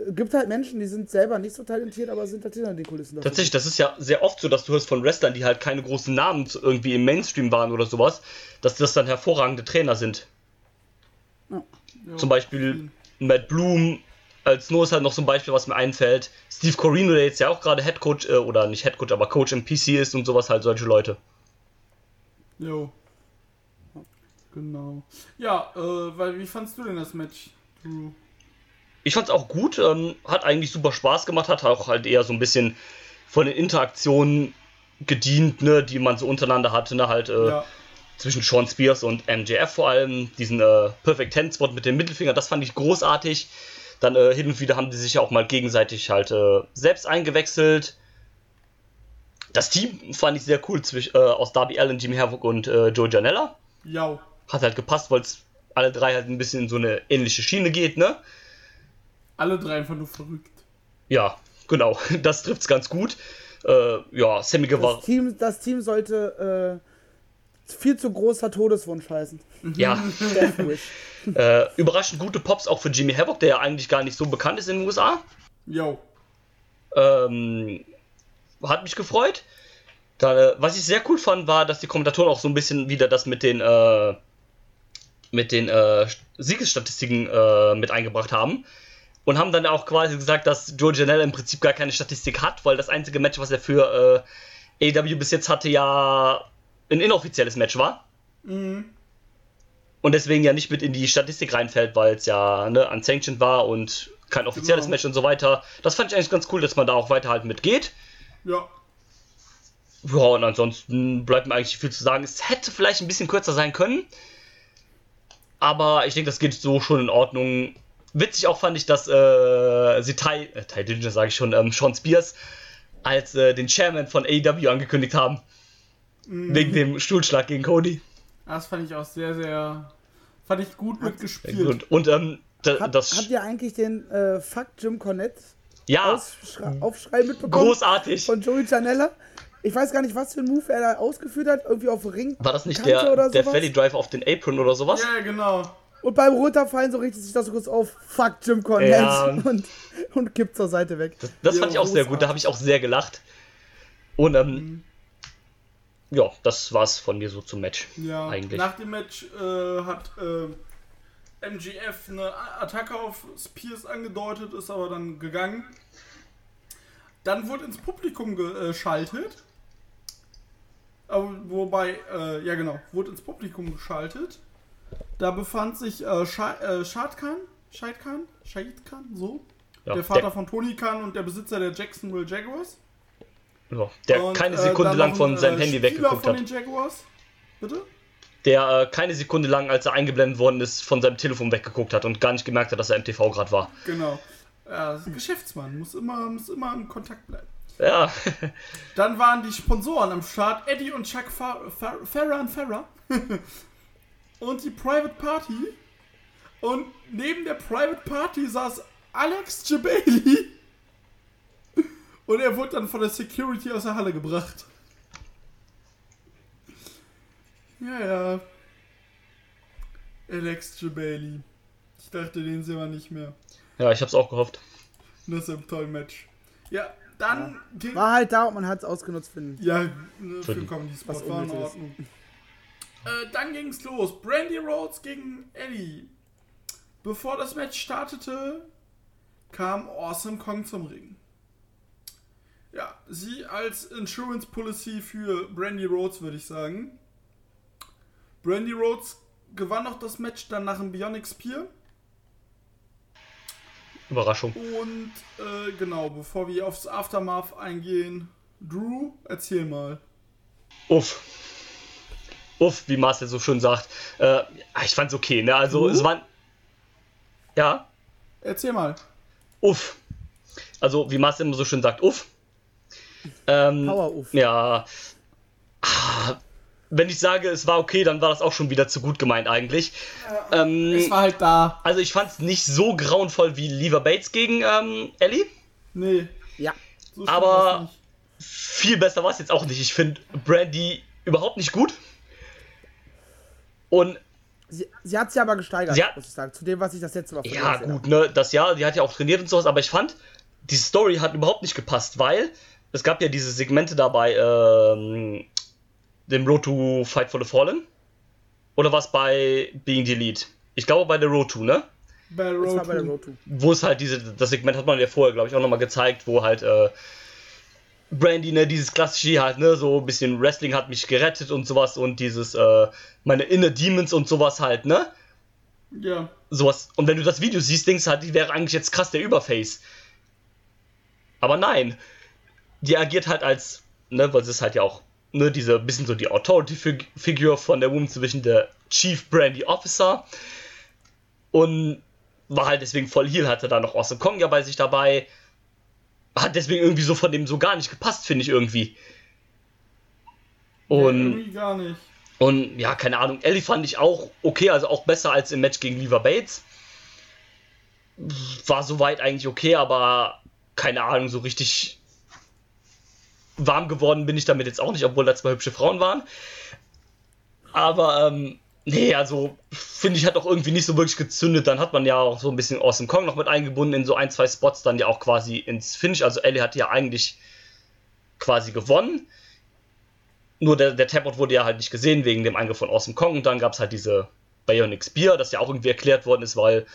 Gibt halt Menschen, die sind selber nicht so talentiert, aber sind halt hinter den Kulissen. dafür.
Tatsächlich, das ist ja sehr oft so, dass du hörst von Wrestlern, die halt keine großen Namen zu- irgendwie im Mainstream waren oder sowas, dass das dann hervorragende Trainer sind.
Ja.
Zum Beispiel Matt Bloom, als nur ist halt noch so ein Beispiel, was mir einfällt. Steve Corino, der jetzt ja auch gerade Head Coach, äh, oder nicht Head Coach, aber Coach im PC ist und sowas halt, solche Leute.
Jo. Genau. Ja, äh, weil wie fandst du denn das Match, Drew?
Ich fand's auch gut, ähm, hat eigentlich super Spaß gemacht, hat auch halt eher so ein bisschen von den Interaktionen gedient, ne, die man so untereinander hatte, ne, halt äh,
Ja.
zwischen Sean Spears und MJF vor allem, diesen äh, Perfect Ten Spot mit dem Mittelfinger, das fand ich großartig. Dann äh, hin und wieder haben die sich ja auch mal gegenseitig halt äh, selbst eingewechselt. Das Team fand ich sehr cool zwischen, äh, aus Darby Allen, Jimmy Havoc und äh, Joe Janella.
Ja.
hat halt gepasst, weil es alle drei halt ein bisschen in so eine ähnliche Schiene geht, ne?
Alle drei einfach nur verrückt.
Ja, genau, das trifft's ganz gut. Äh, ja, Sammy Guevara.
Das Team, das Team sollte äh, viel zu großer Todeswunsch heißen.
Ja, äh, überraschend gute Pops auch für Jimmy Havoc, der ja eigentlich gar nicht so bekannt ist in den USA.
Yo.
Ähm, hat mich gefreut. Da, was ich sehr cool fand, war, dass die Kommentatoren auch so ein bisschen wieder das mit den äh, mit den äh, Siegesstatistiken äh, mit eingebracht haben. Und haben dann auch quasi gesagt, dass Joe Janelle im Prinzip gar keine Statistik hat, weil das einzige Match, was er für äh, AW bis jetzt hatte, ja ein inoffizielles Match war. Und deswegen ja nicht mit in die Statistik reinfällt, weil es ja ne, unsanctioned war und kein offizielles
Genau.
Match und so weiter. Das fand ich eigentlich ganz cool, dass man da auch weiter halt mitgeht.
Ja.
Ja, und ansonsten bleibt mir eigentlich viel zu sagen. Es hätte vielleicht ein bisschen kürzer sein können. Aber ich denke, das geht so schon in Ordnung. Witzig auch fand ich, dass äh, sie Ty, äh, Ty Dillinger sage ich schon, ähm, Sean Spears als äh, den Chairman von AEW angekündigt haben. Wegen dem Stuhlschlag gegen Cody.
Das fand ich auch sehr, sehr. Fand ich gut mitgespielt.
Und, und ähm, da,
Hat,
das.
habt ihr eigentlich den äh, Fuck Jim Cornette
ja,
Aufschrei mitbekommen?
großartig.
Von Joey Janella? Ich weiß gar nicht, was für ein Move er da ausgeführt hat. Irgendwie auf dem Ring.
War das nicht
Kante
der, der? Valley Driver auf den Apron oder sowas?
Ja, genau.
Und beim Runterfallen so richtet sich das so kurz auf. Fuck Jim Cornette.
Ja.
Und, und kippt zur Seite weg.
Das
Ja,
fand ich auch sehr gut, da habe ich auch sehr gelacht. Und ähm, ja, das war's von mir so zum Match.
Ja,
Eigentlich.
nach dem Match äh, hat äh, MGF eine Attacke auf Spears angedeutet, ist aber dann gegangen. Dann wurde ins Publikum geschaltet. Aber wobei, äh, ja genau, wurde ins Publikum geschaltet. Da befand sich äh, Sha äh, Shad Khan, Shahid Khan, Shahid Khan, so.
Ja,
der Vater von Tony Khan und der Besitzer der Jacksonville Jaguars.
ja, der
Und,
keine
äh,
Sekunde
dann
lang von
ein,
seinem
äh,
Handy
Spieler
weggeguckt
von
hat.
den Jaguars. Bitte?
Der äh, keine Sekunde lang, als er eingeblendet worden ist, von seinem Telefon weggeguckt hat und gar nicht gemerkt hat, dass er im TV gerade war.
Genau. Ja, ist ein Geschäftsmann, muss immer, muss immer im Kontakt bleiben.
Ja,
Dann waren die Sponsoren am Start, Eddie und Chuck Fa Fa Farah und die Private Party. Und neben der Private Party saß Alex Jabali. Und er wurde dann von der Security aus der Halle gebracht. Ja, ja. Alex Jabali. Ich dachte, den sehen wir nicht mehr.
ja, ich hab's auch gehofft.
Das ist ein tolles Match. Ja, dann ging.
War halt da und man hat es ausgenutzt für den
Ja, ne, für
die-
den Comedy-Spot war in. Ordnung. Äh, dann ging's los. Brandy Rhodes gegen Eddie. Bevor das Match startete, kam Awesome Kong zum Ring. Ja, sie als Insurance Policy für Brandy Rhodes, würde ich sagen. Brandy Rhodes gewann noch das Match dann nach dem Bionic Spear.
Überraschung.
Und äh, genau, bevor wir aufs Aftermath eingehen, Drew, erzähl mal.
Uff. Uff, wie Marcel so schön sagt. Äh, ich fand's okay, ne? Also,
Du?
es waren. Ja,
Erzähl mal.
uff. Also, wie Marcel immer so schön sagt, uff. Ähm,
Power-Uff.
Ja. Ah, Wenn ich sage, es war okay, dann war das auch schon wieder zu gut gemeint eigentlich. Ähm,
Es war halt da.
also ich fand es nicht so grauenvoll wie Lever Bates gegen ähm, Ellie.
Nee.
Ja.
So
Aber-. Viel besser war es jetzt auch nicht. Ich finde Brandy überhaupt nicht gut. Und
Sie, sie hat sich aber gesteigert,
hat-
muss ich sagen. Zu dem, was ich das letzte Mal
ja, gut, ne, das Jahr, die hat ja auch trainiert und sowas, aber ich fand, die Story hat überhaupt nicht gepasst, weil es gab ja diese Segmente dabei, ähm, dem Road to Fight for the Fallen. Oder was bei Being the Elite? Ich glaube bei der Road to, ne?
Bei
habe. Das
Road
war bei der
to.
Road to.
wo es halt diese, das Segment hat man ja vorher, glaube ich, auch nochmal gezeigt, wo halt äh, Brandy, ne, dieses klassische halt, ne, so ein bisschen Wrestling hat mich gerettet und sowas und dieses, äh, meine Inner Demons und sowas halt, ne?
Ja.
Sowas. Und wenn du das Video siehst, denkst du halt, die wäre eigentlich jetzt krass der Überface. Aber nein. Die agiert halt als, ne, weil sie ist halt ja auch, ne, diese, bisschen so die Authority-Figur von der Woman zwischen der Chief Brandy Officer und war halt deswegen voll Heal, hatte da noch Awesome Kong ja bei sich dabei. Hat deswegen irgendwie so von dem so gar nicht gepasst, finde ich irgendwie.
Nee,
Und
irgendwie gar nicht.
Und ja, keine Ahnung, Ellie fand ich auch okay, also auch besser als im Match gegen Lever Bates. War soweit eigentlich okay, aber keine Ahnung, so richtig warm geworden bin ich damit jetzt auch nicht, obwohl da zwei hübsche Frauen waren. Aber ähm, nee, also finde ich hat auch irgendwie nicht so wirklich gezündet. Dann hat man ja auch so ein bisschen Awesome Kong noch mit eingebunden in so ein, zwei Spots, dann ja auch quasi ins Finish. Also Ellie hat ja eigentlich quasi gewonnen. Nur der, der Tapout wurde ja halt nicht gesehen wegen dem Eingriff von Awesome Kong. Und dann gab es halt diese Bionic Spear, das ja auch irgendwie erklärt worden ist, weil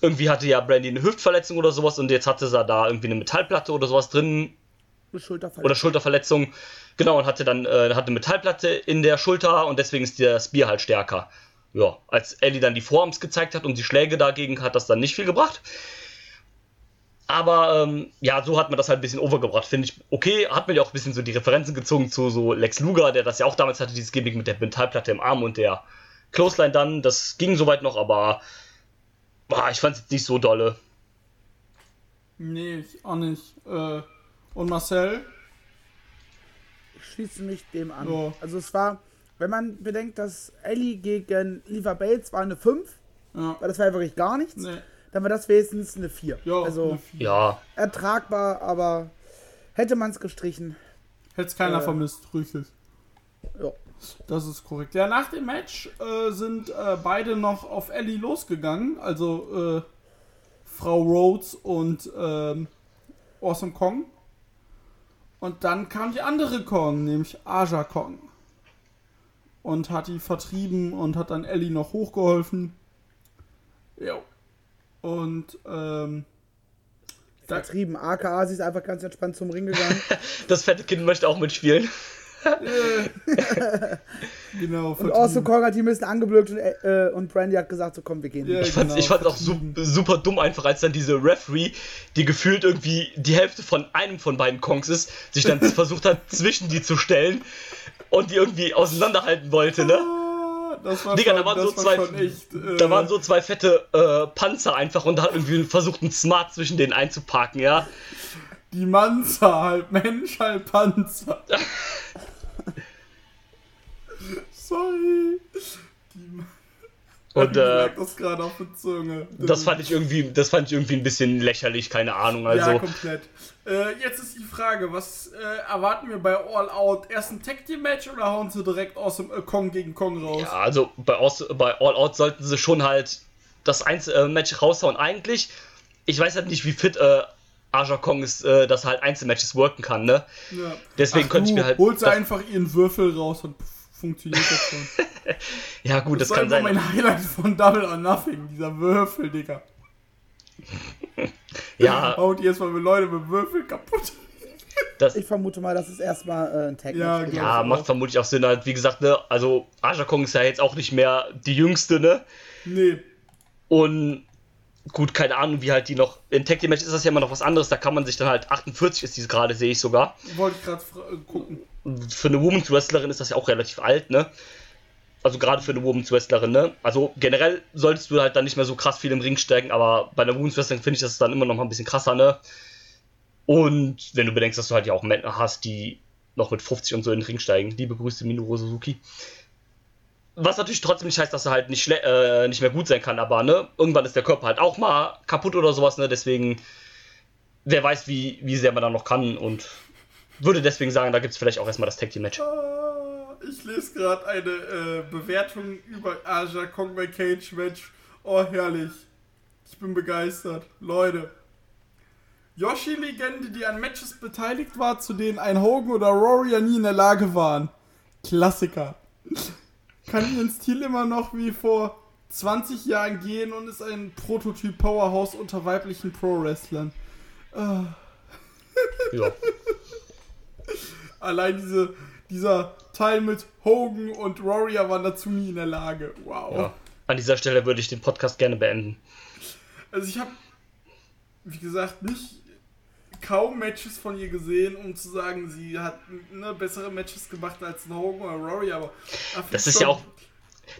irgendwie hatte ja Brandy eine Hüftverletzung oder sowas und jetzt hatte sie da irgendwie eine Metallplatte oder sowas drin
Schulterverletzung.
oder Schulterverletzung. Genau, und hatte dann äh, hatte eine Metallplatte in der Schulter und deswegen ist der Spear halt stärker. Ja, als Ellie dann die Forearms gezeigt hat und die Schläge dagegen, hat das dann nicht viel gebracht. Aber ähm, ja, so hat man das halt ein bisschen overgebracht, finde ich. Okay, hat man ja auch ein bisschen so die Referenzen gezogen zu so Lex Luger, der das ja auch damals hatte, dieses Gimmick mit der Metallplatte im Arm und der Clothesline dann. Das ging soweit noch, aber boah, ich fand es jetzt nicht so dolle.
Nee, ich auch nicht. Äh, und Marcel?
Ich schließe mich dem an.
Ja.
Also es war, wenn man bedenkt, dass Ellie gegen Eva Bates war eine 5,
Ja.
weil das war ja wirklich gar nichts,
Nee.
dann war das wenigstens eine 4.
Ja,
also
eine Vier.
Ja,
ertragbar, aber hätte man es gestrichen.
Hätte keiner
Äh.
vermisst, richtig.
Ja.
Das ist korrekt. Ja, nach dem Match äh, sind äh, beide noch auf Ellie losgegangen. Also äh, Frau Rhodes und ähm, Awesome Kong. Und dann kam die andere Kong, nämlich Aja Kong. Und hat die vertrieben und hat dann Ellie noch hochgeholfen. Jo. Und ähm,
Vertrieben. AKA, sie ist einfach ganz entspannt zum Ring gegangen.
das fette Kind möchte auch mitspielen.
genau,
und Awesome Kong hat die ein bisschen angeblökt und, äh, und Brandy hat gesagt, so komm, wir gehen.
Ja,
Ich fand's,
genau,
ich fand's auch su super dumm einfach, als dann diese Referee, die gefühlt irgendwie die Hälfte von einem von beiden Kongs ist, sich dann versucht hat, zwischen die zu stellen und die irgendwie auseinanderhalten wollte, ne?
Ah, Das war
Digga,
schon,
da waren,
das
so
war
zwei,
schon echt. Äh,
da waren so zwei fette äh, Panzer einfach und da hat irgendwie versucht, einen Smart zwischen denen einzuparken, ja?
Die Manza, halb Mensch, halb Panzer. Sorry. Die
Und äh,
das gerade auf der Zunge.
das fand ich irgendwie, das fand ich irgendwie ein bisschen lächerlich, keine Ahnung. Also
ja, komplett. Äh, jetzt ist die Frage, was äh, erwarten wir bei All Out? Erst ein Tag Team Match oder hauen sie direkt aus dem äh, Kong gegen Kong raus?
Ja, also bei, Aus bei All Out sollten sie schon halt das Einz äh, Match raushauen. Eigentlich, ich weiß halt nicht, wie fit äh, Aja Kong ist, äh, dass er halt Einzelmatches worken kann, ne?
Ja.
Deswegen
Ach
könnte ich mir halt.
Holt sie
das-
einfach ihren Würfel raus und funktioniert das schon.
ja, gut, das,
Das,
kann
war immer
sein.
mein Highlight von Double or Nothing, dieser Würfel, Digga.
Ja,
Haut ihr jetzt mal mit Leute mit Würfel kaputt.
das,
Ich vermute mal, das ist erstmal äh, ein Tag.
Ja,
ja, macht vermutlich auch Sinn. Halt, wie gesagt, ne? Also, Aja Kong ist ja jetzt auch nicht mehr die jüngste, ne?
Nee.
Und gut, keine Ahnung, wie halt die noch. In Tag Team Match ist das ja immer noch was anderes. Da kann man sich dann halt 48 ist die gerade, sehe ich sogar.
Wollte ich gerade äh, gucken.
für eine Women's Wrestlerin ist das ja auch relativ alt, ne? Also gerade für eine Women's Wrestlerin, ne? Also generell solltest du halt dann nicht mehr so krass viel im Ring steigen, aber bei einer Women's Wrestlerin finde ich das dann immer noch mal ein bisschen krasser, ne? Und wenn du bedenkst, dass du halt ja auch Männer hast, die noch mit 50 und so in den Ring steigen. Liebe Grüße, Minoru Suzuki. Was natürlich trotzdem nicht heißt, dass er halt nicht, äh, nicht mehr gut sein kann, aber ne, irgendwann ist der Körper halt auch mal kaputt oder sowas, ne? Deswegen, wer weiß, wie, wie sehr man da noch kann und würde deswegen sagen, da gibt es vielleicht auch erstmal das Tag Team Match.
Ah, Ich lese gerade eine äh, Bewertung über Aja Kong bei Cage Match. Oh, herrlich. Ich bin begeistert. Leute. Yoshi-Legende, die an Matches beteiligt war, zu denen ein Hogan oder Warrior nie in der Lage waren. Klassiker. Kann ihren Stil immer noch wie vor 20 Jahren gehen und ist ein Prototyp Powerhouse unter weiblichen Pro-Wrestlern.
Ja.
Allein diese, dieser Teil mit Hogan und Warrior waren dazu nie in der Lage. Wow.
ja. An dieser Stelle würde ich den Podcast gerne beenden.
Also ich habe, wie gesagt, nicht kaum Matches von ihr gesehen, um zu sagen, sie hat ne, bessere Matches gemacht als ein Hogan oder Warrior, aber da
Das ist ja auch.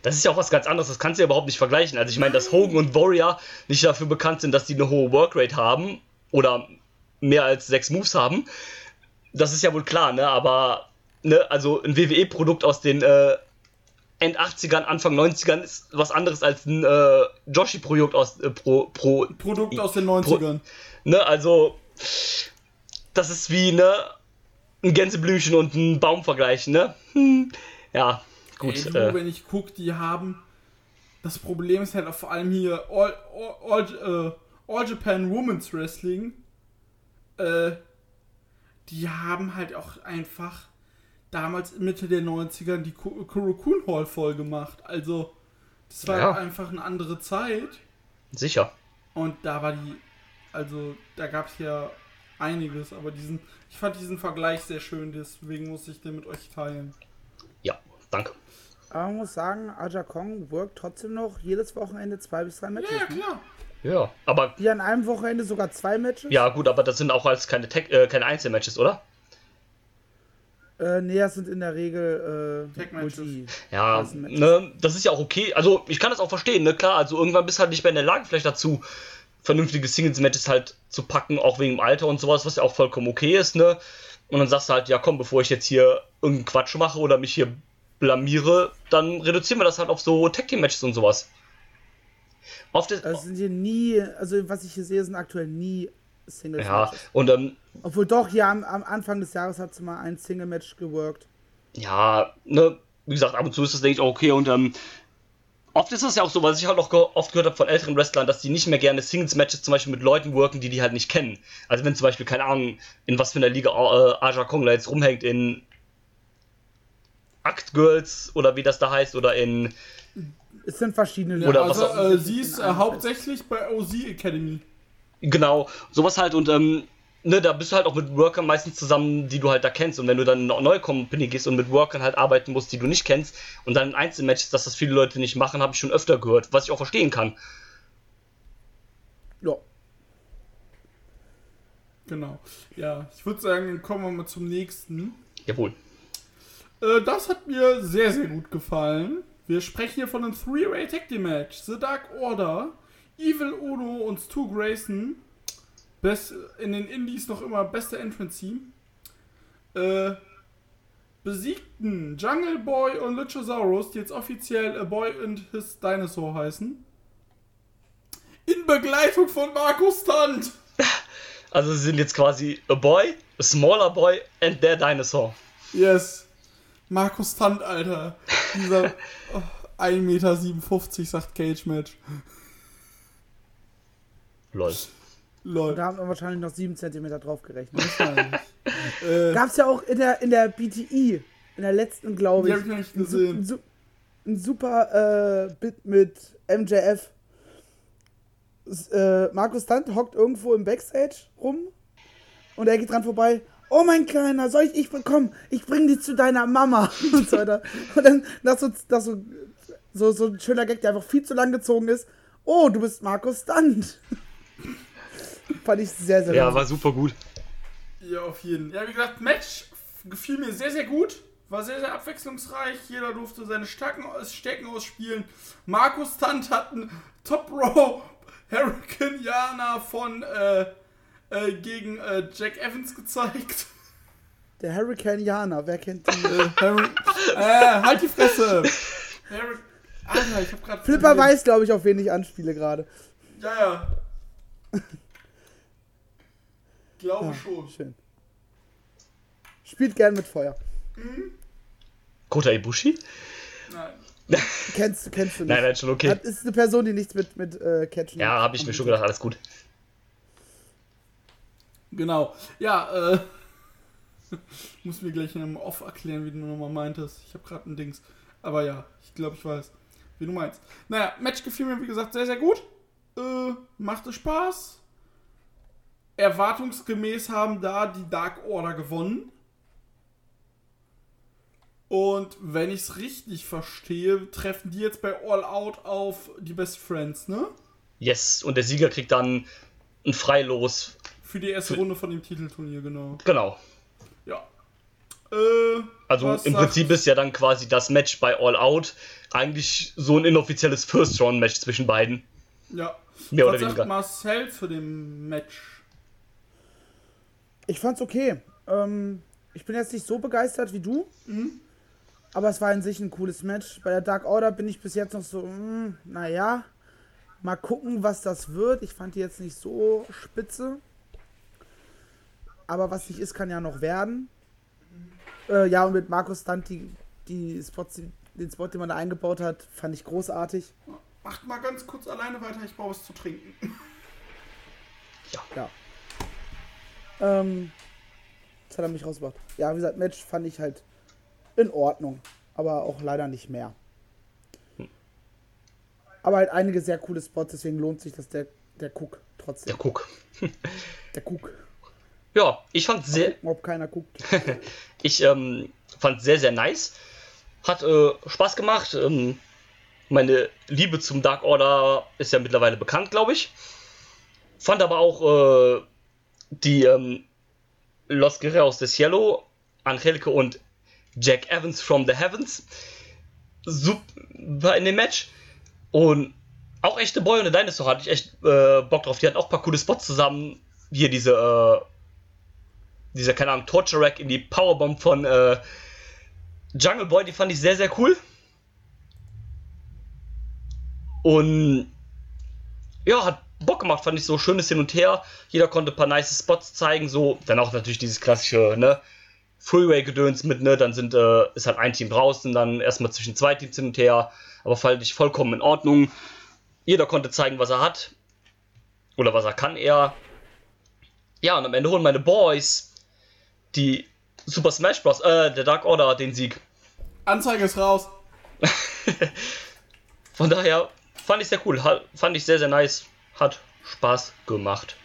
Das ist ja auch was ganz anderes, das kannst du ja überhaupt nicht vergleichen. Also ich meine, dass Hogan und Warrior nicht dafür bekannt sind, dass die eine hohe Workrate haben oder mehr als sechs Moves haben, das ist ja wohl klar, ne? Aber ne, also ein WWE-Produkt aus den äh, End 80ern, Anfang 90ern ist was anderes als ein äh, Joshi-Produkt aus äh, pro, pro,
Produkt aus den 90ern.
Ne, also das ist wie ne ein Gänseblümchen und ein Baum vergleichen, ne? Hm, ja, gut.
Ey, du,
äh,
wenn ich guck, die haben. Das Problem ist halt auch vor allem hier All, All, All, äh, All Japan Women's Wrestling. Äh, die haben halt auch einfach damals Mitte der 90er die Ku- Kurokun Hall voll gemacht. Also, das war
Ja.
einfach eine andere Zeit.
sicher.
Und da war die, also da gab es ja einiges, aber diesen, ich fand diesen Vergleich sehr schön, deswegen muss ich den mit euch teilen.
Ja, danke.
Aber man muss sagen, Aja Kong workt trotzdem noch jedes Wochenende zwei bis drei Matches.
Ja, ja,
ne?
klar.
Ja, aber
Die an einem Wochenende sogar zwei Matches.
ja gut, aber das sind auch als keine Tag, äh, keine Einzelmatches, oder?
Äh, nee, das sind in der Regel äh. Multi.
Ja, ne, das ist ja auch okay. Also, ich kann das auch verstehen, ne, klar. Also, irgendwann bist du halt nicht mehr in der Lage, vielleicht dazu, vernünftige Singles-Matches halt zu packen, auch wegen dem Alter und sowas, was ja auch vollkommen okay ist, ne. Und dann sagst du halt, ja, komm, bevor ich jetzt hier irgendeinen Quatsch mache oder mich hier blamiere, dann reduzieren wir das halt auf so Tag-Team-Matches und sowas. Oft ist,
Also sind hier nie, also was ich hier sehe, sind aktuell nie Singles
ja,
Matches.
und ähm,
Obwohl doch, ja, am, am Anfang des Jahres hat sie mal ein Single Match geworkt.
ja, ne, wie gesagt, ab und zu ist das, denke ich, auch okay. Und ähm, oft ist das ja auch so, was ich halt auch oft gehört habe von älteren Wrestlern, dass die nicht mehr gerne Singles-Matches zum Beispiel mit Leuten worken, die die halt nicht kennen. Also wenn zum Beispiel, keine Ahnung, in was für einer Liga äh, Aja Kong da jetzt rumhängt, in Act Girls oder wie das da heißt, oder in,
Es sind verschiedene
Oder was
also
auch-
äh, sie ist
in
äh, hauptsächlich bei OZ Academy.
genau, sowas halt und, ähm, ne, da bist du halt auch mit Workern meistens zusammen, die du halt da kennst. Und wenn du dann in eine neue Company gehst und mit Workern halt arbeiten musst, die du nicht kennst, und dann in Einzelmatches, dass das viele Leute nicht machen, habe ich schon öfter gehört, was ich auch verstehen kann.
Ja.
Genau. Ja, ich würde sagen, kommen wir mal zum nächsten.
Jawohl.
Äh, das hat mir sehr, sehr gut gefallen. Wir sprechen hier von einem Three-Way Tag Team Match. The Dark Order, Evil Uno und Stu Grayson. Best, in den Indies noch immer beste Entrance Team. Äh, besiegten Jungle Boy und Luchasaurus, die jetzt offiziell A Boy and His Dinosaur heißen. In Begleitung von Markus Tant.
Also sie sind jetzt quasi a boy, a smaller boy and their dinosaur.
Yes. Markus Tant, Alter. Dieser oh, 1,57 Meter, sagt Cage Match.
Lol.
Lol.
Da haben wir wahrscheinlich noch 7 cm drauf gerechnet.
Äh,
Gab's ja auch in der, in der BTI, in der letzten, glaube
die
ich.
hab ich noch nicht
ein,
gesehen.
ein, su- ein super äh, Bit mit MJF. S- Äh, Markus Tant hockt irgendwo im Backstage rum und er geht dran vorbei. Oh mein Kleiner, soll ich, ich komm, ich bring dich zu deiner Mama und so weiter. Und dann das so, das so, so, so ein schöner Gag, der einfach viel zu lang gezogen ist. Oh, du bist Markus Tant. Fand ich sehr, sehr
Ja, war super gut.
Ja, auf jeden. Ja, wie gesagt, Match gefiel mir sehr, sehr gut. War sehr, sehr abwechslungsreich. Jeder durfte seine Stärken, Stärken ausspielen. Markus Tant hat einen Top Row Hurricane von äh, äh, gegen äh, Jack Evans gezeigt.
Der Hurricane-Jana, wer kennt den?
äh, äh, halt die Fresse! Harry, Alter, ich hab grad.
Flipper weiß, glaube ich, auf wen ich anspiele gerade.
Ja, ja. Glaube schon.
Schön. Spielt gern mit Feuer.
Kota Ibushi?
Nein.
Kennst du, kennst du nicht.
Nein, nein, schon okay.
Hat, ist eine Person, die nichts mit, mit äh, Catchen
Ja, habe ich mir schon gedacht, alles gut.
Genau. Ja, äh. muss mir gleich in einem Off erklären, wie du nochmal meintest. Ich habe gerade ein Dings. Aber ja, ich glaube, ich weiß, wie du meinst. Naja, Match gefiel mir, wie gesagt, sehr, sehr gut. Äh, machte Spaß. Erwartungsgemäß haben da die Dark Order gewonnen. Und wenn ich es richtig verstehe, treffen die jetzt bei All Out auf die Best Friends, ne?
Yes, und der Sieger kriegt dann ein Freilos.
Für die erste Runde von dem Titelturnier, genau.
Genau.
Ja. Äh,
Also im Prinzip ist ja dann quasi das Match bei All Out eigentlich so ein inoffizielles First-Round-Match zwischen beiden.
Ja.
Mehr
Was
oder
sagt
weniger.
Marcel zu dem Match?
Ich fand's okay. Ähm, Ich bin jetzt nicht so begeistert wie du. Aber es war in sich ein cooles Match. Bei der Dark Order bin ich bis jetzt noch so, mm, naja. Mal gucken, was das wird. Ich fand die jetzt nicht so spitze. Aber was nicht ist, kann ja noch werden. Äh, ja, und mit Markus Stunt, die, die Spots, den Spot, den man da eingebaut hat, fand ich großartig.
Macht mal ganz kurz alleine weiter, ich brauche was zu trinken.
Ja. Ähm, jetzt hat er mich rausgebracht. Ja, wie gesagt, Match fand ich halt in Ordnung. Aber auch leider nicht mehr. Aber halt einige sehr coole Spots, deswegen lohnt sich das der, der Cook trotzdem.
Der Cook.
Der Cook.
Ja, ich fand sehr,
Gucken, ob keiner guckt.
ich ähm, fand sehr, sehr nice. Hat äh, Spaß gemacht. Ähm, meine Liebe zum Dark Order ist ja mittlerweile bekannt, glaube ich. Fand aber auch äh, die ähm, Los Guerreros de Cielo, Angelique und Jack Evans from the Heavens super in dem Match. Und auch echte Boy und the Dinosaur hatte ich echt äh, Bock drauf. Die hatten auch ein paar coole Spots zusammen. Hier diese, äh, dieser, keine Ahnung, Torture Rack in die Powerbomb von äh, Jungle Boy, die fand ich sehr, sehr cool. Und ja, hat Bock gemacht, fand ich so schönes Hin und Her. Jeder konnte ein paar nice Spots zeigen, so. Dann auch natürlich dieses klassische, ne, Freeway-Gedöns mit, ne, dann sind, äh, ist halt ein Team draußen, dann erstmal zwischen zwei Teams hin und her, aber fand ich vollkommen in Ordnung. Jeder konnte zeigen, was er hat. Oder was er kann eher. Ja, und am Ende holen meine Boys die Super Smash Bros., äh, der Dark Order den Sieg.
Anzeige ist raus.
Von daher fand ich sehr cool, fand ich sehr, sehr nice, hat Spaß gemacht.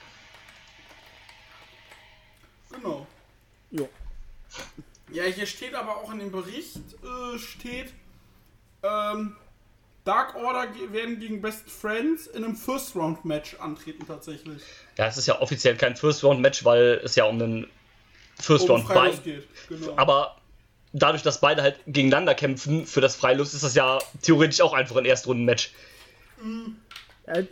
Genau.
Jo.
Ja, hier steht aber auch in dem Bericht, äh, steht, ähm, Dark Order werden gegen Best Friends in einem First Round Match antreten tatsächlich.
Ja, es ist ja offiziell kein First Round Match, weil es ja um einen First Round
Freilos
bei.
geht. Genau.
Aber dadurch, dass beide halt gegeneinander kämpfen für das Freilos, ist das ja theoretisch auch einfach ein Erstrunden-Match.
Ja,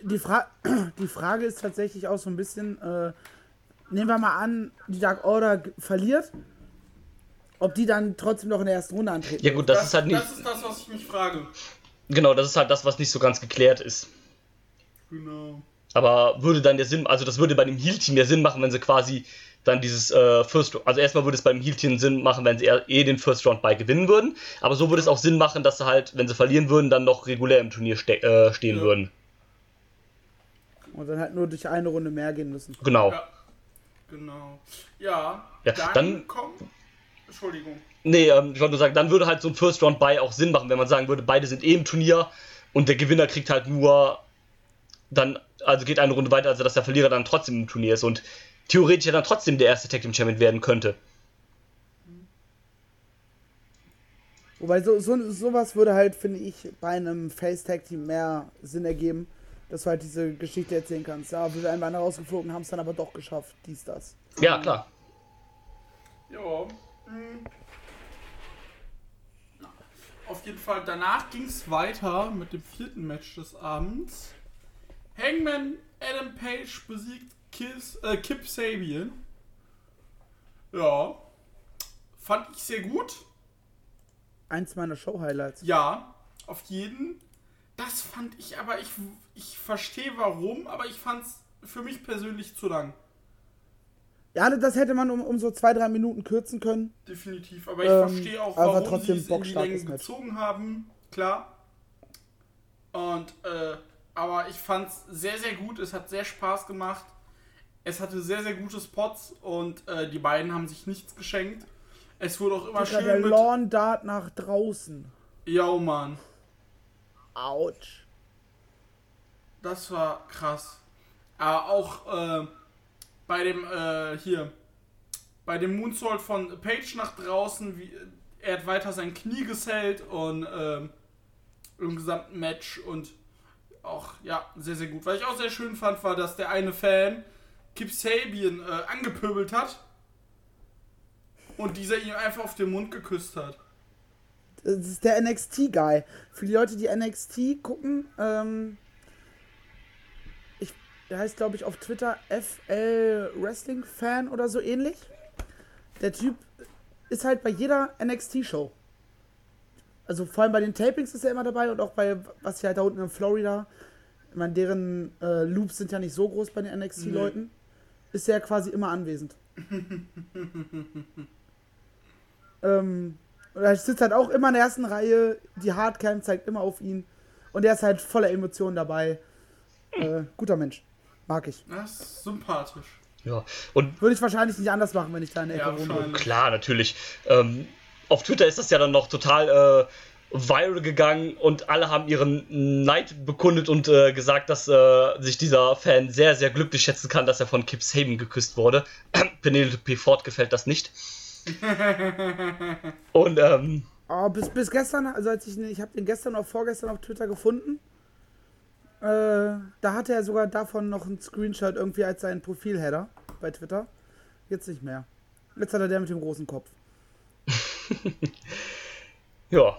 die, Fra die Frage ist tatsächlich auch so ein bisschen, äh, nehmen wir mal an, die Dark Order verliert, ob die dann trotzdem noch in der ersten Runde antreten.
Ja gut, das, ist halt nicht.
das ist das, was ich mich frage.
Genau, das ist halt das, was nicht so ganz geklärt ist.
Genau.
Aber würde dann der Sinn, also das würde bei dem Heal-Team ja Sinn machen, wenn sie quasi dann dieses äh, First, also erstmal würde es beim Heal-Team Sinn machen, wenn sie eh den First Round bei gewinnen würden. Aber so würde es auch Sinn machen, dass sie halt, wenn sie verlieren würden, dann noch regulär im Turnier ste äh, stehen
Ja.
würden.
Und dann halt nur durch eine Runde mehr gehen müssen.
Genau.
Ja. Genau. Ja,
Ja,
dann,
dann-
kommt. Entschuldigung.
Nee, ähm, ich wollte nur sagen, dann würde halt so ein First Round bei auch Sinn machen, wenn man sagen würde, beide sind eh im Turnier und der Gewinner kriegt halt nur dann, also geht eine Runde weiter, also dass der Verlierer dann trotzdem im Turnier ist und theoretisch ja dann trotzdem der erste Tag Team Champion werden könnte.
Wobei so, so, sowas würde halt, finde ich, bei einem Face-Tag-Team mehr Sinn ergeben, dass du halt diese Geschichte erzählen kannst. Ja, wir sind einmal rausgeflogen, haben es dann aber doch geschafft, dies, das.
Ja, klar.
Ja. mm. Auf jeden Fall, danach ging es weiter mit dem vierten Match des Abends. Hangman Adam Page besiegt Kiss, äh, Kip Sabian. Ja. Fand ich sehr gut.
Eins meiner Show-Highlights.
Ja, auf jeden. Das fand ich aber, ich, ich verstehe warum, aber ich fand es für mich persönlich zu lang.
Ja, das hätte man um, um so zwei, drei Minuten kürzen können.
Definitiv, aber ich
Ähm,
verstehe auch, warum
trotzdem
sie es in die Länge gezogen haben. Klar. Und, äh, aber ich fand es sehr, sehr gut. Es hat sehr Spaß gemacht. Es hatte sehr, sehr gute Spots und äh, die beiden haben sich nichts geschenkt. Es wurde auch immer
Digga, der
schön mit.
Lawn Dart nach draußen.
Ja, Mann.
Autsch.
Das war krass. Aber auch äh, bei dem, äh, hier, bei dem Moonsault von Page nach draußen, wie, er hat weiter sein Knie gesellt und ähm, im gesamten Match und auch, ja, sehr, sehr gut. Was ich auch sehr schön fand, war, dass der eine Fan Kip Sabian äh, angepöbelt hat und dieser ihm einfach auf den Mund geküsst hat.
Das ist der NXT-Guy. Für die Leute, die NXT gucken, ähm, ich, der heißt, glaube ich, auf Twitter FL Wrestling Fan oder so ähnlich. Der Typ ist halt bei jeder NXT-Show. Also vor allem bei den Tapings ist er immer dabei und auch bei, was hier halt da unten in Florida, ich meine, deren äh, Loops sind ja nicht so groß bei den NXT-Leuten, ist er quasi immer anwesend. ähm, und er sitzt halt auch immer in der ersten Reihe, die Hardcam zeigt immer auf ihn und er ist halt voller Emotionen dabei. Äh, guter Mensch. Mag ich.
Das ist sympathisch.
Ja. Und
Würde ich wahrscheinlich nicht anders machen, wenn ich da in der Ecke
Ja,
wohne.
wahrscheinlich.
Klar, natürlich. Ähm, auf Twitter ist das ja dann noch total äh, viral gegangen und alle haben ihren Neid bekundet und äh, gesagt, dass äh, sich dieser Fan sehr, sehr glücklich schätzen kann, dass er von Kip Saban geküsst wurde. Penelope Ford gefällt das nicht. und ähm,
Oh, bis, bis gestern, also als ich, ich habe den gestern oder vorgestern auf Twitter gefunden. Äh, da hatte er sogar davon noch einen Screenshot irgendwie als seinen Profilheader bei Twitter. Jetzt nicht mehr. Jetzt hat er der mit dem großen Kopf.
ja,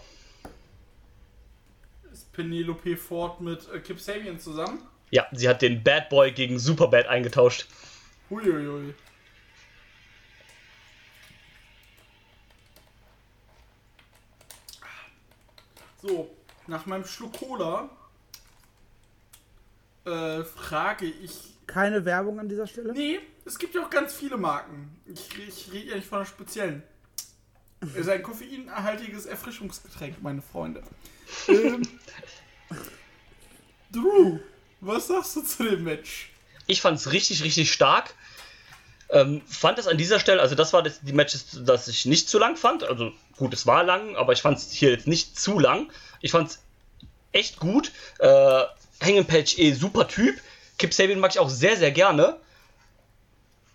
Ist Penelope Ford mit äh, Kip Sabian zusammen?
ja, sie hat den Bad Boy gegen Superbad eingetauscht.
Huiuiui. So, nach meinem Schluck Cola äh, frage ich.
Keine Werbung an dieser Stelle.
Nee, es gibt ja auch ganz viele Marken. Ich, ich rede ja nicht von einer speziellen. Es ist ein koffeinhaltiges Erfrischungsgetränk, meine Freunde. ähm, Drew, was sagst du zu dem Match?
Ich fand es richtig, richtig stark. Ähm, fand es an dieser Stelle, also das war das, die Matches, das ich nicht zu lang fand. Also gut, es war lang, aber ich fand es hier jetzt nicht zu lang. Ich fand es echt gut. Äh, Hangman Page eh super Typ. Kip Sabian mag ich auch sehr, sehr gerne.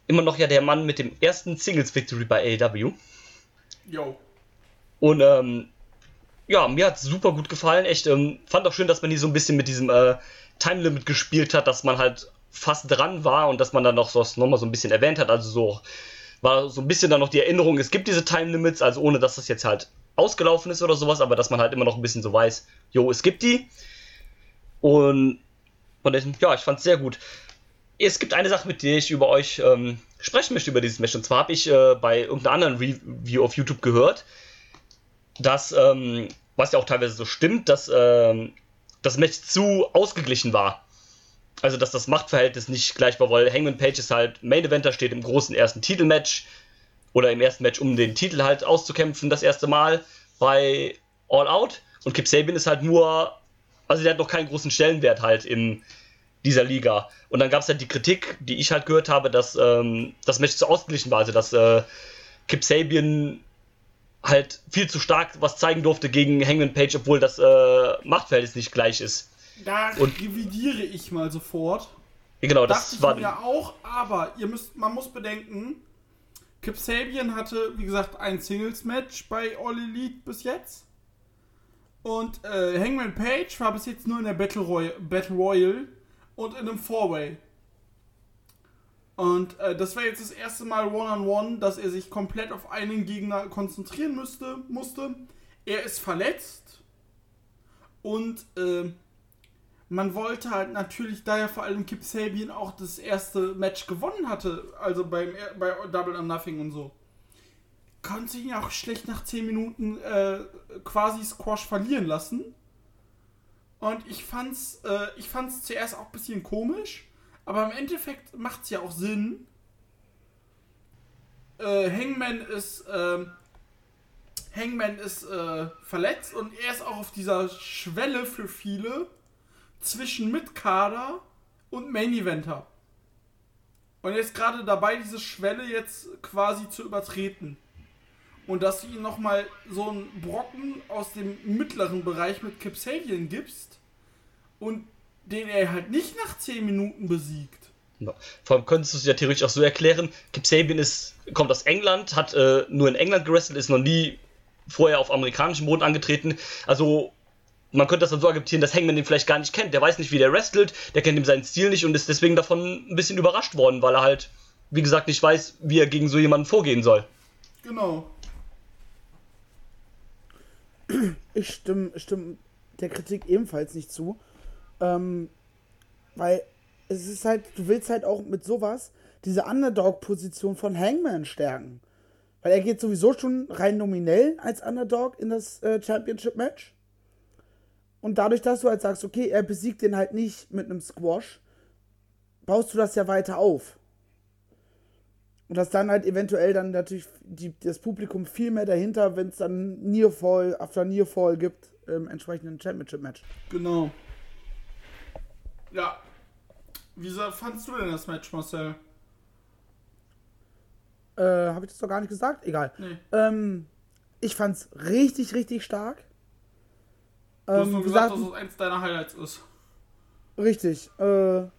Immer noch ja der Mann mit dem ersten Singles Victory bei AEW.
Yo.
Und ähm, ja, mir hat super gut gefallen. Echt, ähm, fand auch schön, dass man hier so ein bisschen mit diesem äh, Time Limit gespielt hat, dass man halt fast dran war und dass man dann noch so nochmal so ein bisschen erwähnt hat. Also so war so ein bisschen dann noch die Erinnerung, es gibt diese Time Limits, also ohne dass das jetzt halt ausgelaufen ist oder sowas, aber dass man halt immer noch ein bisschen so weiß, jo, es gibt die. Und von diesem, ja, ich fand's sehr gut. Es gibt eine Sache, mit der ich über euch ähm, sprechen möchte, über dieses Match. Und zwar habe ich äh, bei irgendeiner anderen Review auf YouTube gehört, dass, ähm, was ja auch teilweise so stimmt, dass ähm, das Match zu ausgeglichen war. Also, dass das Machtverhältnis nicht gleich war, weil Hangman Page ist halt Main Eventer, steht im großen ersten Titelmatch oder im ersten Match, um den Titel halt auszukämpfen, das erste Mal bei All Out. Und Kip Sabian ist halt nur, also der hat noch keinen großen Stellenwert halt in dieser Liga. Und dann gab es halt die Kritik, die ich halt gehört habe, dass ähm, das Match zu ausgeglichen war, also dass äh, Kip Sabian halt viel zu stark was zeigen durfte gegen Hangman Page, obwohl das äh, Machtverhältnis nicht gleich ist.
Da
Und-
revidiere ich mal sofort.
Genau,
Dachte
das
ich
war.
mir auch, aber ihr müsst, man muss bedenken, Kip Sabian hatte, wie gesagt, ein Singles-Match bei All Elite bis jetzt. Und äh, Hangman Page war bis jetzt nur in der Battle, Roy Battle Royal und in einem Four-Way. Und äh, das war jetzt das erste Mal One-on-One, dass er sich komplett auf einen Gegner konzentrieren müsste, musste. Er ist verletzt. Und äh, man wollte halt natürlich, da ja vor allem Kip Sabian auch das erste Match gewonnen hatte, also beim, bei Double or Nothing und so, konnte ihn auch schlecht nach 10 Minuten äh, quasi Squash verlieren lassen. Und ich fand's, äh, ich fand's zuerst auch ein bisschen komisch, aber im Endeffekt macht's ja auch Sinn. Äh, Hangman ist, ähm, Hangman ist äh, verletzt und er ist auch auf dieser Schwelle für viele zwischen Mitkader und Main Eventer. Und er ist gerade dabei, diese Schwelle jetzt quasi zu übertreten. Und dass du ihm nochmal so einen Brocken aus dem mittleren Bereich mit Kip Sabian gibst und den er halt nicht nach 10 Minuten besiegt.
Vor allem könntest du es ja theoretisch auch so erklären: Kip Sabian ist, kommt aus England, hat äh, nur in England gewrestelt, ist noch nie vorher auf amerikanischem Boden angetreten. Also, man könnte das dann so argumentieren, dass Hangman den vielleicht gar nicht kennt. Der weiß nicht, wie der wrestelt, der kennt ihm seinen Stil nicht und ist deswegen davon ein bisschen überrascht worden, weil er halt, wie gesagt, nicht weiß, wie er gegen so jemanden vorgehen soll.
Genau.
Ich stimme, stimme der Kritik ebenfalls nicht zu. Ähm, weil es ist halt, du willst halt auch mit sowas diese Underdog-Position von Hangman stärken. Weil er geht sowieso schon rein nominell als Underdog in das äh, Championship-Match. Und dadurch, dass du halt sagst, okay, er besiegt den halt nicht mit einem Squash, baust du das ja weiter auf. Und dass dann halt eventuell dann natürlich die, das Publikum viel mehr dahinter, wenn es dann Nearfall, After Nearfall gibt, im entsprechenden Championship-Match.
Genau. Ja. Wie sa- fandst du denn das Match, Marcel?
Äh, habe ich das doch gar nicht gesagt? Egal.
Nee.
Ähm, ich fand's richtig, richtig stark.
Du hast
Ähm,
nur gesagt,
gesagt,
dass es eins deiner Highlights ist.
Richtig. Äh, wie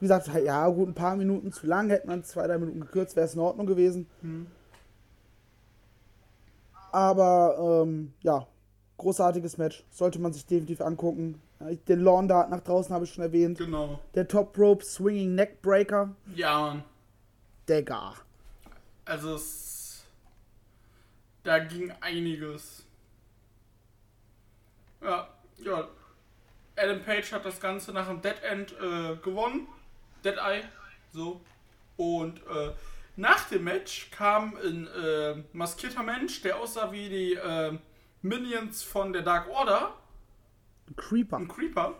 gesagt, ja, gut, ein paar Minuten zu lang. Hätte man zwei, drei Minuten gekürzt, wäre es in Ordnung gewesen. Aber, ähm, ja, großartiges Match. Sollte man sich definitiv angucken. Den Lawn Dart nach draußen habe ich schon erwähnt.
Genau.
Der Top Rope Swinging Neckbreaker.
Ja, Mann.
Digga.
Also es. Da ging einiges. Ja, ja. Adam Page hat das Ganze nach dem Dead End äh, gewonnen. Dead Eye. So. Und äh, nach dem Match kam ein äh, maskierter Mensch, der aussah wie die äh, Minions von der Dark Order.
Creeper.
ein Creeper,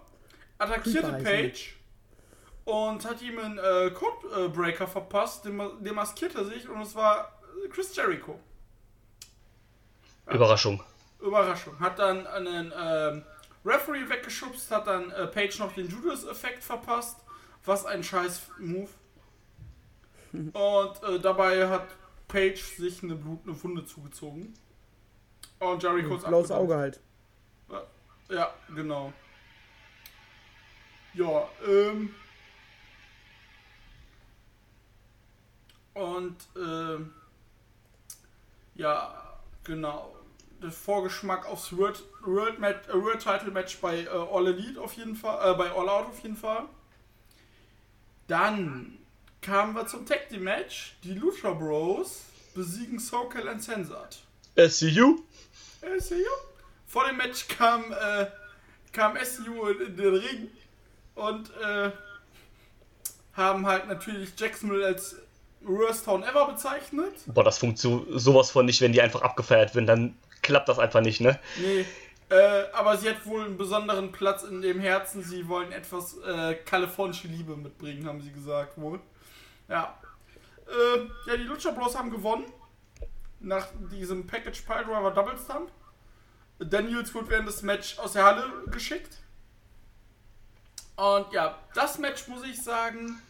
attackierte
Creeper
Page und hat ihm einen äh, Codebreaker verpasst, dem, dem maskierte sich und es war Chris Jericho.
Überraschung.
Überraschung. Hat dann einen ähm, Referee weggeschubst, hat dann äh, Page noch den Judas-Effekt verpasst. Was ein scheiß Move. Und äh, dabei hat Page sich eine blutende Wunde zugezogen. Und Jericho ist
Blaues. Auge halt.
Ja, genau. Ja, ähm. Und, ähm. Ja, genau. Vorgeschmack aufs World, World, Match, äh, World Title Match bei äh, All Elite auf jeden Fall, äh, bei All Out auf jeden Fall. Dann kamen wir zum Tag Team Match. Die Lucha Bros besiegen Sokel und Sensat.
SCU?
SCU. Vor dem Match kam, äh, kam SCU in, in den Ring und äh, haben halt natürlich Jacksonville als Worst Town ever bezeichnet.
Boah, das funktioniert sowas von nicht, wenn die einfach abgefeiert werden, dann klappt das einfach nicht, ne?
Nee, äh, aber sie hat wohl einen besonderen Platz in dem Herzen. Sie wollen etwas äh, kalifornische Liebe mitbringen, haben sie gesagt wohl. Ja. Äh, ja, die Lucha Bros haben gewonnen. Nach diesem Package Piledriver Double Stump. Daniels wird während des Match aus der Halle geschickt. Und ja, das Match muss ich sagen,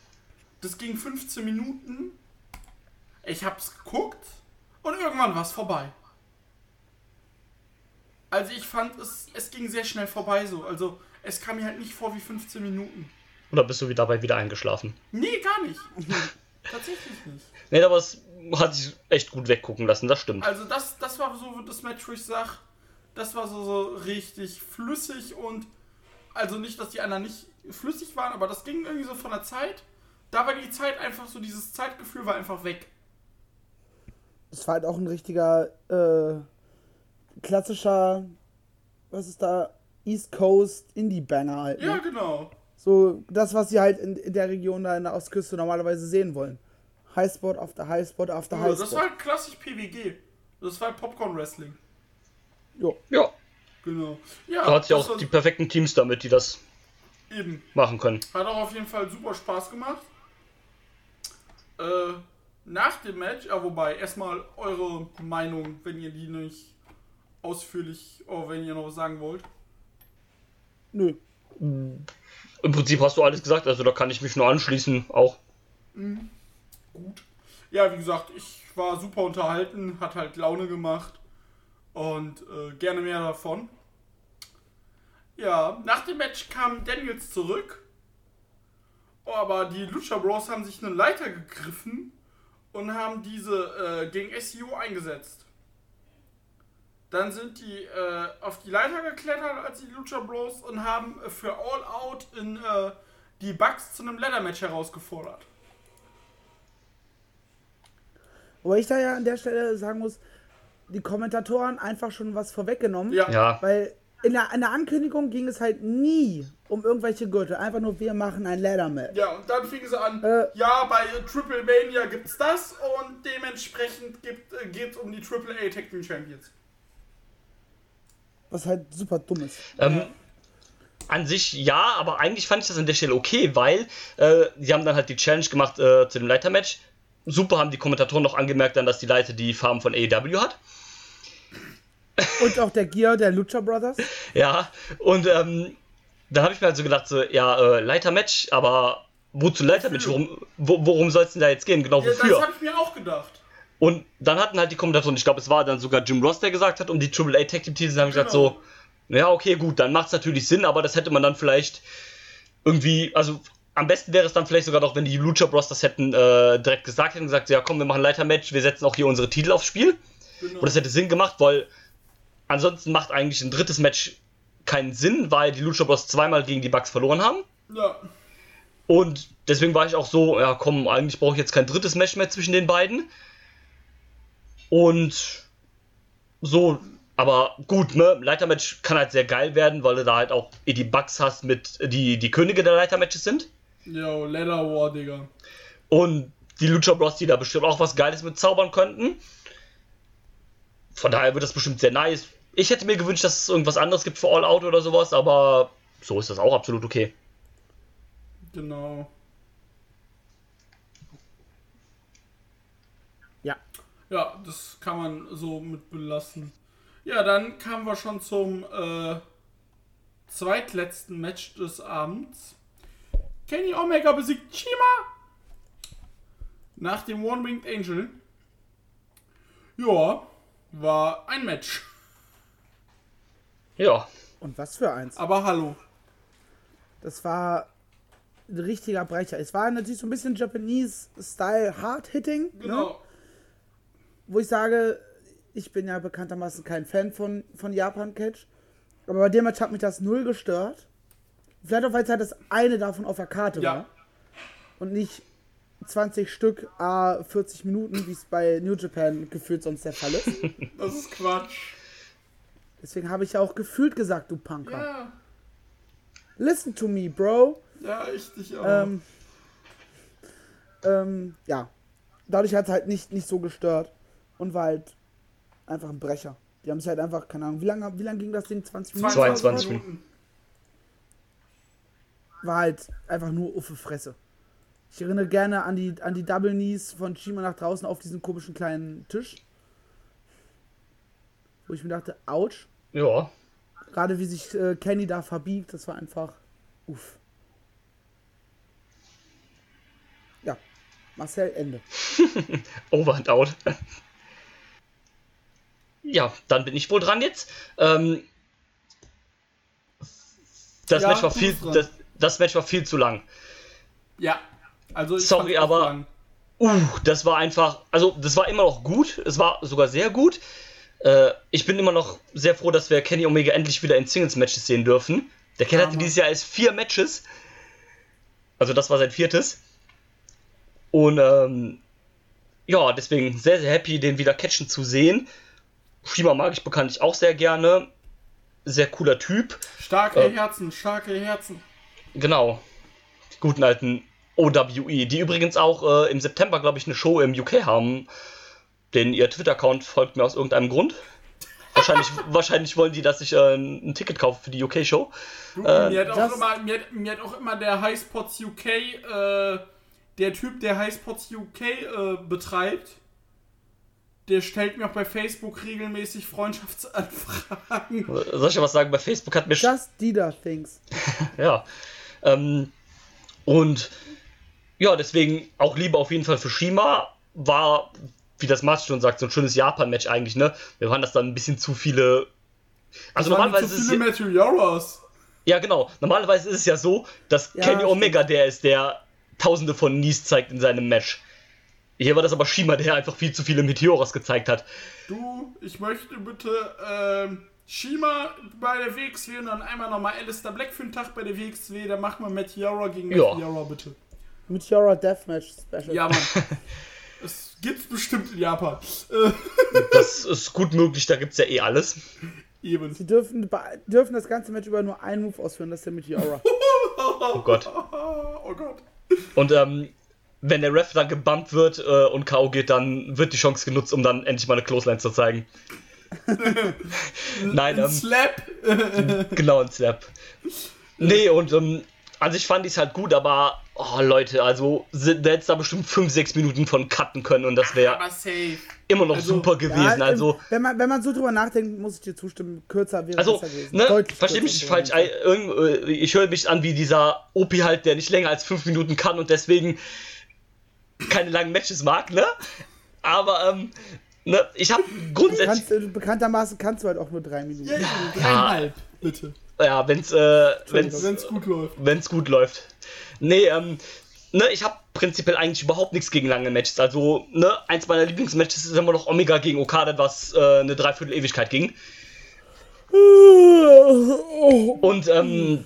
das ging 15 Minuten. Ich hab's geguckt und irgendwann war es vorbei. Also ich fand, es, es ging sehr schnell vorbei so. Also es kam mir halt nicht vor wie 15 Minuten.
Oder bist du dabei wieder eingeschlafen?
Nee, gar nicht. Tatsächlich nicht.
Nee, aber es hat sich echt gut weggucken lassen, das stimmt.
Also das, das war so das Match, wo ich sag, das war so, so richtig flüssig und also nicht, dass die anderen nicht flüssig waren, aber das ging irgendwie so von der Zeit. Da war die Zeit einfach so, dieses Zeitgefühl war einfach weg.
Es war halt auch ein richtiger, äh, klassischer, was ist da, East Coast Indie-Banger halt. Ne?
Ja, genau.
So das, was sie halt in, in der Region da in der Ostküste normalerweise sehen wollen. Highspot auf der Highspot auf der
Ja,
Highspot.
das war halt klassisch PWG. Das war halt Popcorn Wrestling.
jo.
Ja,
Genau. Ja,
da hat sie auch die perfekten Teams damit, die das
eben.
machen können.
Hat auch auf jeden Fall super Spaß gemacht. Äh, nach dem Match, ja, wobei, erstmal eure Meinung, wenn ihr die nicht ausführlich, oh, wenn ihr noch was sagen wollt.
Nö.
Im Prinzip hast du alles gesagt, also da kann ich mich nur anschließen, auch.
Gut. Ja, wie gesagt, ich war super unterhalten, hat halt Laune gemacht und äh, gerne mehr davon. Ja, nach dem Match kam Daniels zurück, aber die Lucha Bros haben sich eine Leiter gegriffen und haben diese äh, gegen SEO eingesetzt. Dann sind die äh, auf die Leiter geklettert als die Lucha Bros und haben für All Out in äh, die Bugs zu einem Ladder Match herausgefordert.
Wobei ich da ja an der Stelle sagen muss, die Kommentatoren einfach schon was vorweggenommen.
Ja.
Ja,
Weil in der, in der Ankündigung ging es halt nie um irgendwelche Gürtel. Einfach nur, wir machen ein Ladder-Match.
Ja, und dann fingen sie an,
Äh.
ja, bei Triple Mania gibt's das und dementsprechend gibt, äh, geht's um die Triple A Tag Team Champions.
Was halt super dumm ist.
Ähm, An sich ja, aber eigentlich fand ich das an der Stelle okay, weil äh, sie haben dann halt die Challenge gemacht äh, zu dem Leitermatch. Super haben die Kommentatoren noch angemerkt, dann, dass die Leiter die Farben von AEW hat.
Und auch der Gear der Lucha Brothers.
Ja, und ähm, dann habe ich mir halt so gedacht, so, ja, äh, Leitermatch, aber wozu Leitermatch? Worum, wo, worum soll es denn da jetzt gehen? Genau
Ja, das
wofür?
habe ich mir auch gedacht.
Und dann hatten halt die Kommentatoren, ich glaube, es war dann sogar Jim Ross, der gesagt hat, um die AAA Tag Team Titel, haben gesagt
Genau.
so, ja, okay, gut, dann macht es natürlich Sinn, aber das hätte man dann vielleicht irgendwie, also am besten wäre es dann vielleicht sogar noch, wenn die Lucha Bros das hätten äh, direkt gesagt hätten, gesagt, ja komm, wir machen Leitermatch, wir setzen auch hier unsere Titel aufs Spiel.
Genau.
Und das hätte Sinn gemacht, weil ansonsten macht eigentlich ein drittes Match keinen Sinn, weil die Lucha Bros zweimal gegen die Bucks verloren haben.
Ja.
Und deswegen war ich auch so, ja komm, eigentlich brauche ich jetzt kein drittes Match mehr zwischen den beiden. Und so, aber gut, ne, Leitermatch kann halt sehr geil werden, weil du da halt auch eh die Bugs hast mit, die die Könige der Leitermatches sind.
Yo, Leather War, Digga.
Und die Lucha Bros, die da bestimmt auch was Geiles mit zaubern könnten. Von daher wird das bestimmt sehr nice. Ich hätte mir gewünscht, dass es irgendwas anderes gibt für All Out oder sowas, aber so ist das auch absolut okay.
Genau.
Ja.
Das kann man so mit belassen. Ja, dann kamen wir schon zum äh, zweitletzten Match des Abends. Kenny Omega besiegt Chima nach dem One-Winged Angel. Ja, war ein Match.
Ja,
Und was für eins.
Aber hallo.
Das war ein richtiger Brecher. Es war natürlich so ein bisschen Japanese-Style Hard-Hitting. Ne? Wo ich sage, ich bin ja bekanntermaßen kein Fan von, von Japan-Catch. Aber bei dem Match hat mich das null gestört. Vielleicht auch, weil es halt das eine davon auf der Karte
Ja.
war. Und nicht 20 Stück a 40 Minuten, wie es bei New Japan gefühlt sonst der Fall ist.
Das ist Quatsch.
Deswegen habe ich ja auch gefühlt gesagt, du Punker.
Ja,
Listen to me, Bro.
ja, ich dich auch.
Ähm, ähm, ja. Dadurch hat es halt nicht, nicht so gestört. Und war halt einfach ein Brecher. Die haben sich halt einfach, keine Ahnung, wie lange wie lang ging das Ding? 20 Minuten?
22
Minuten.
War halt einfach nur Uffe Fresse. Ich erinnere gerne an die, an die Double Knees von Shima nach draußen auf diesen komischen kleinen Tisch. Wo ich mir dachte, ouch.
ja.
Gerade wie sich äh, Kenny da verbiegt, das war einfach uff. Ja, Marcel, Ende.
Over and out. Ja, dann bin ich wohl dran jetzt. Ähm, das,
Ja,
Match war viel, das, das Match war viel zu lang.
Ja. Also ich
Sorry, aber-
lang.
Uh, das war einfach, also das war immer noch gut, es war sogar sehr gut. Äh, ich bin immer noch sehr froh, dass wir Kenny Omega endlich wieder in Singles-Matches sehen dürfen. Der Kerl hatte
Hammer.
dieses Jahr erst vier Matches. Also das war sein viertes. Und ähm, ja, deswegen sehr, sehr happy, den wieder catchen zu sehen. Shima mag ich bekanntlich auch sehr gerne. Sehr cooler Typ.
Starke
Äh.
Herzen, starke Herzen.
Genau. Die guten alten OWE, die übrigens auch äh, im September, glaube ich, eine Show im UK haben. Den ihr Twitter-Account folgt mir aus irgendeinem Grund. Wahrscheinlich, wahrscheinlich wollen die, dass ich äh, ein Ticket kaufe für die UK-Show. Äh,
mir, hat auch
das-
immer, mir, mir hat auch immer der Highspots UK, äh, der Typ, der Highspots UK äh, betreibt, der stellt mir auch bei Facebook regelmäßig Freundschaftsanfragen.
Soll ich ja was sagen? Bei Facebook hat mir
Just Dida Things.
Ja. Ähm, und ja, deswegen auch Liebe auf jeden Fall für Shima. War, wie das Mats schon sagt, so ein schönes Japan-Match eigentlich, ne? Wir waren das dann ein bisschen zu viele. Also normalerweise
zu
ist es
viele
ja, genau, normalerweise ist es ja so, dass
Ja,
Kenny
stimmt.
Omega der ist, der tausende von Knees zeigt in seinem Match. Hier war das aber Shima, der einfach viel zu viele Meteoras gezeigt hat.
Du, ich möchte bitte ähm, Shima bei der WXW und dann einmal nochmal Alistair Black für einen Tag bei der WXW. Dann machen wir Matthew Yora gegen
Ja.
Matthew Yora, bitte.
Mit Yora Deathmatch Special.
Ja, Mann. Es gibt's bestimmt in Japan.
Das ist gut möglich, da gibt's ja eh alles.
Eben.
Sie dürfen, dürfen das ganze Match über nur einen Move ausführen, das ist der Meteora.
Oh Gott.
Oh Gott.
Und ähm, wenn der Ref dann gebumpt wird äh, und K.O. geht, dann wird die Chance genutzt, um dann endlich mal eine Clothesline zu zeigen. Nein, ähm,
Slap.
genau, ein Slap. Nee, und ähm, an sich fand ich es halt gut, aber, oh Leute, also, da hättest da bestimmt 5, 6 Minuten von cutten können und das wäre immer noch
also,
super gewesen.
Ja,
also,
wenn, man, wenn man so drüber nachdenkt, muss ich dir zustimmen, kürzer wäre
Also,
besser gewesen.
ne, versteh mich
und
falsch. irgend- äh, Ich höre mich an wie dieser Opi halt, der nicht länger als fünf Minuten kann und deswegen keine langen Matches mag, ne? Aber, ähm, ne, ich habe grundsätzlich,
Kannst, äh, bekanntermaßen kannst du halt auch nur drei Minuten.
Ja, ja, dreieinhalb, bitte.
ja, wenn's, äh, wenn's,
Wenn es gut läuft.
wenn's gut läuft. Nee, ähm, ne, ich habe prinzipiell eigentlich überhaupt nichts gegen lange Matches. Also, ne, eins meiner Lieblingsmatches ist immer noch Omega gegen Okada, was äh, eine Dreiviertel Ewigkeit ging. Und ähm,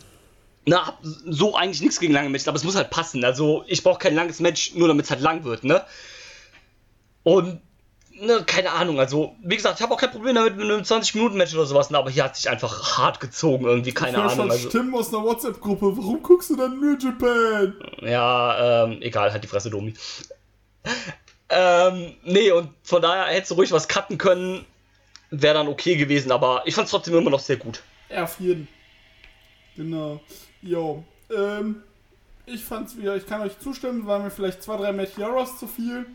na, hab so eigentlich nichts gegen lange Matches, aber es muss halt passen. Also ich brauche kein langes Match, nur damit es halt lang wird, ne? Und ne, keine Ahnung, also wie gesagt, ich habe auch kein Problem damit mit einem 20-Minuten-Match oder sowas, ne, aber hier hat sich einfach hart gezogen, irgendwie, keine
Ich
Ahnung. Also,
Stimmen aus einer WhatsApp-Gruppe. Warum guckst du dann New Japan?
ja, ähm, egal, halt die Fresse, Domi. ähm, nee, und von daher hättest du ruhig was cutten können, wäre dann okay gewesen, aber ich fand es trotzdem immer noch sehr gut.
Ja, auf jeden. Genau. Jo. Ähm, ich fand's wieder, ich kann euch zustimmen, waren mir vielleicht zwei, drei Meteoros zu viel.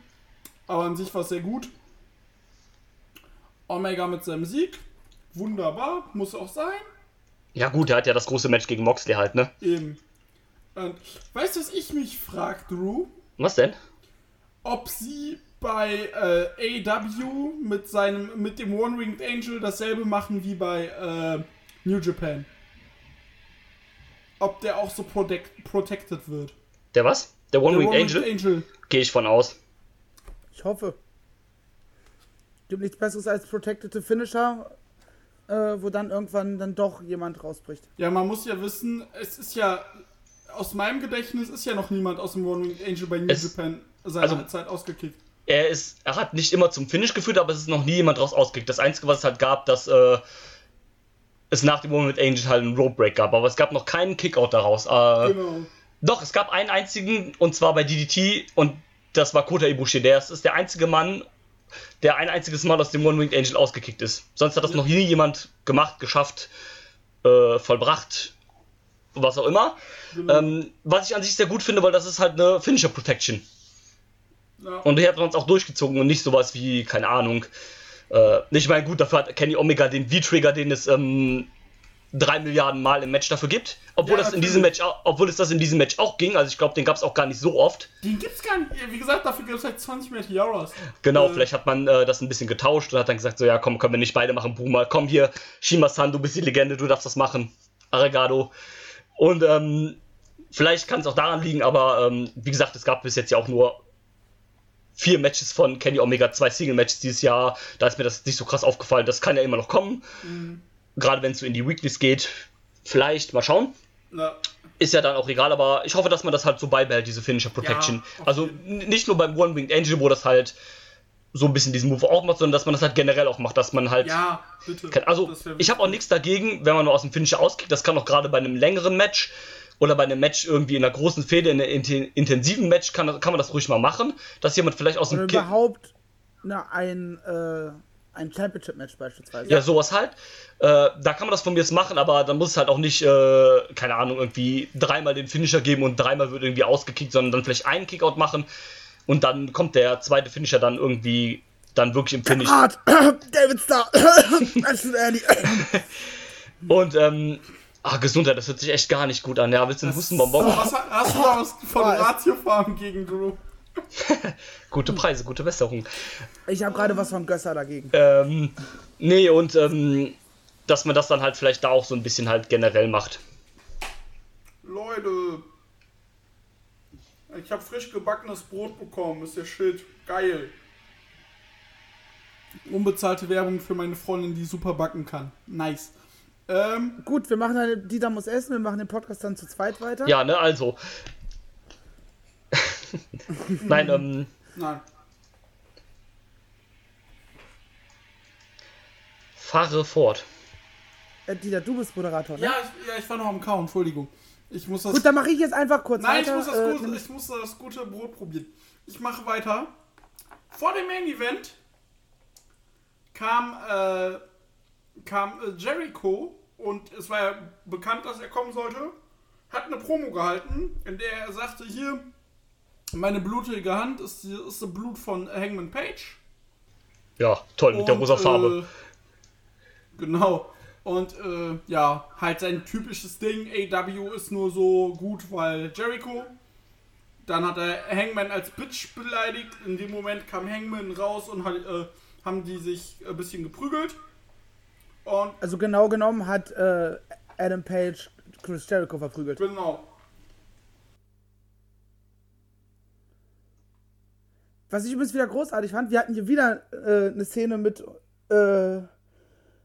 Aber an sich war es sehr gut. Omega mit seinem Sieg. Wunderbar, muss auch sein.
Ja gut, er hat ja das große Match gegen Moxley halt, ne?
Eben. Und weißt du, was ich mich frag, Drew?
Was denn?
ob sie bei äh, AW mit seinem mit dem One Winged Angel dasselbe machen wie bei äh, New Japan. Ob der auch so protect, protected wird.
Der was? Der One-Winged Angel?
Angel.
Gehe ich von aus.
Ich hoffe. Gibt nichts Besseres als Protected Finisher, äh, wo dann irgendwann dann doch jemand rausbricht.
Ja, man muss ja wissen, es ist ja aus meinem Gedächtnis ist ja noch niemand aus dem One Winged Angel bei New
Es-
Japan seiner
also-
Zeit ausgekickt.
Er ist, er hat nicht immer zum Finish geführt, aber es ist noch nie jemand draus ausgekickt. Das Einzige, was es halt gab, dass äh, es nach dem Moment Angel halt einen Rope Break gab, aber es gab noch keinen Kickout daraus. Äh,
Genau.
Doch, es gab einen einzigen, und zwar bei DDT, und das war Kota Ibushi. Der ist, ist der einzige Mann, der ein einziges Mal aus dem One-Winged Angel ausgekickt ist. Sonst hat das noch nie jemand gemacht, geschafft, äh, vollbracht, was auch immer.
genau.
Ähm, was ich an sich sehr gut finde, weil das ist halt eine Finisher Protection.
ja.
Und die hat man es auch durchgezogen und nicht sowas wie, keine Ahnung. Äh, ich meine, gut, dafür hat Kenny Omega den V-Trigger, den es ähm, drei Milliarden Mal im Match dafür gibt. Obwohl,
Ja,
das in diesem. Match, obwohl es das in diesem Match auch ging. Also ich glaube, den gab es auch gar nicht so oft.
Den gibt's gar nicht. Wie gesagt, dafür gibt es halt 20 Meteoros.
Genau,
Äh,
vielleicht hat man äh, das ein bisschen getauscht und hat dann gesagt, so ja, komm, können wir nicht beide machen, Boomer. Komm hier, Shima-san, du bist die Legende, du darfst das machen. Arregado. Und ähm, vielleicht kann es auch daran liegen, aber ähm, wie gesagt, es gab bis jetzt ja auch nur vier Matches von Kenny Omega, zwei Single-Matches dieses Jahr. Da ist mir das nicht so krass aufgefallen. Das kann ja immer noch kommen. Gerade wenn es so in die Weeklies geht. Vielleicht, mal schauen.
Na,
Ist ja dann auch egal, aber ich hoffe, dass man das halt so beibehält, diese Finisher Protection.
Ja, auf
also nicht nur beim One-Winged Angel, wo das halt so ein bisschen diesen Move auch macht, sondern dass man das halt generell auch macht, dass man halt.
ja, bitte.
kann- Also, ich habe auch nichts dagegen, wenn man nur aus dem Finisher auskickt. Das kann auch gerade bei einem längeren Match oder bei einem Match irgendwie in einer großen Fehde, in einem inten- intensiven Match, kann, kann man das ruhig mal machen, dass jemand vielleicht aus dem
Oder
Ki-
überhaupt na, ein, äh, ein Championship-Match beispielsweise.
Ja, sowas halt. Äh, da kann man das von mir jetzt machen, aber dann muss es halt auch nicht, äh, keine Ahnung, irgendwie dreimal den Finisher geben und dreimal wird irgendwie ausgekickt, sondern dann vielleicht einen Kickout machen und dann kommt der zweite Finisher dann irgendwie dann wirklich im Finish.
David Starr!
Und, ähm, ah, Gesundheit, das hört sich echt gar nicht gut an. Ja, willst du einen Hustenbonbon?
Was ha- hast du da von
Oh, es-
Ratio Farm gegen Drew?
Gute Preise, gute Besserung.
Ich habe gerade was von Gösser dagegen.
Ähm, nee, und, ähm, dass man das dann halt vielleicht da auch so ein bisschen halt generell macht.
Leute. Ich habe frisch gebackenes Brot bekommen. Ist der Shit. Geil. Unbezahlte Werbung für meine Freundin, die super backen kann. Nice. Ähm,
Gut, wir machen eine, Dieter muss essen, wir machen den Podcast dann zu zweit weiter.
Ja, ne, also. Nein, ähm,
nein.
fahre fort.
Äh, Dieter, du bist Moderator, ne?
Ja, ich, ja, ich war noch am Kauen, Entschuldigung. Ich muss das.
Gut, dann mache ich jetzt einfach kurz
Nein, ich
weiter.
muss, das
äh,
gute,
nämlich-
ich muss das gute Brot probieren. Ich mache weiter. Vor dem Main Event kam, äh, kam äh, Jericho und es war ja bekannt, dass er kommen sollte. Hat eine Promo gehalten, in der er sagte: Hier, meine blutige Hand ist, ist das Blut von Hangman Page.
Ja, toll, mit der rosa Farbe.
Äh, genau. Und äh, ja, halt sein typisches Ding, AW ist nur so gut, weil Jericho. Dann hat er Hangman als Bitch beleidigt. In dem Moment kam Hangman raus und hat, äh, haben die sich ein bisschen geprügelt. Und
Also genau genommen hat äh, Adam Page Chris Jericho verprügelt.
genau.
Was ich übrigens wieder großartig fand, wir hatten hier wieder äh, eine Szene mit, äh,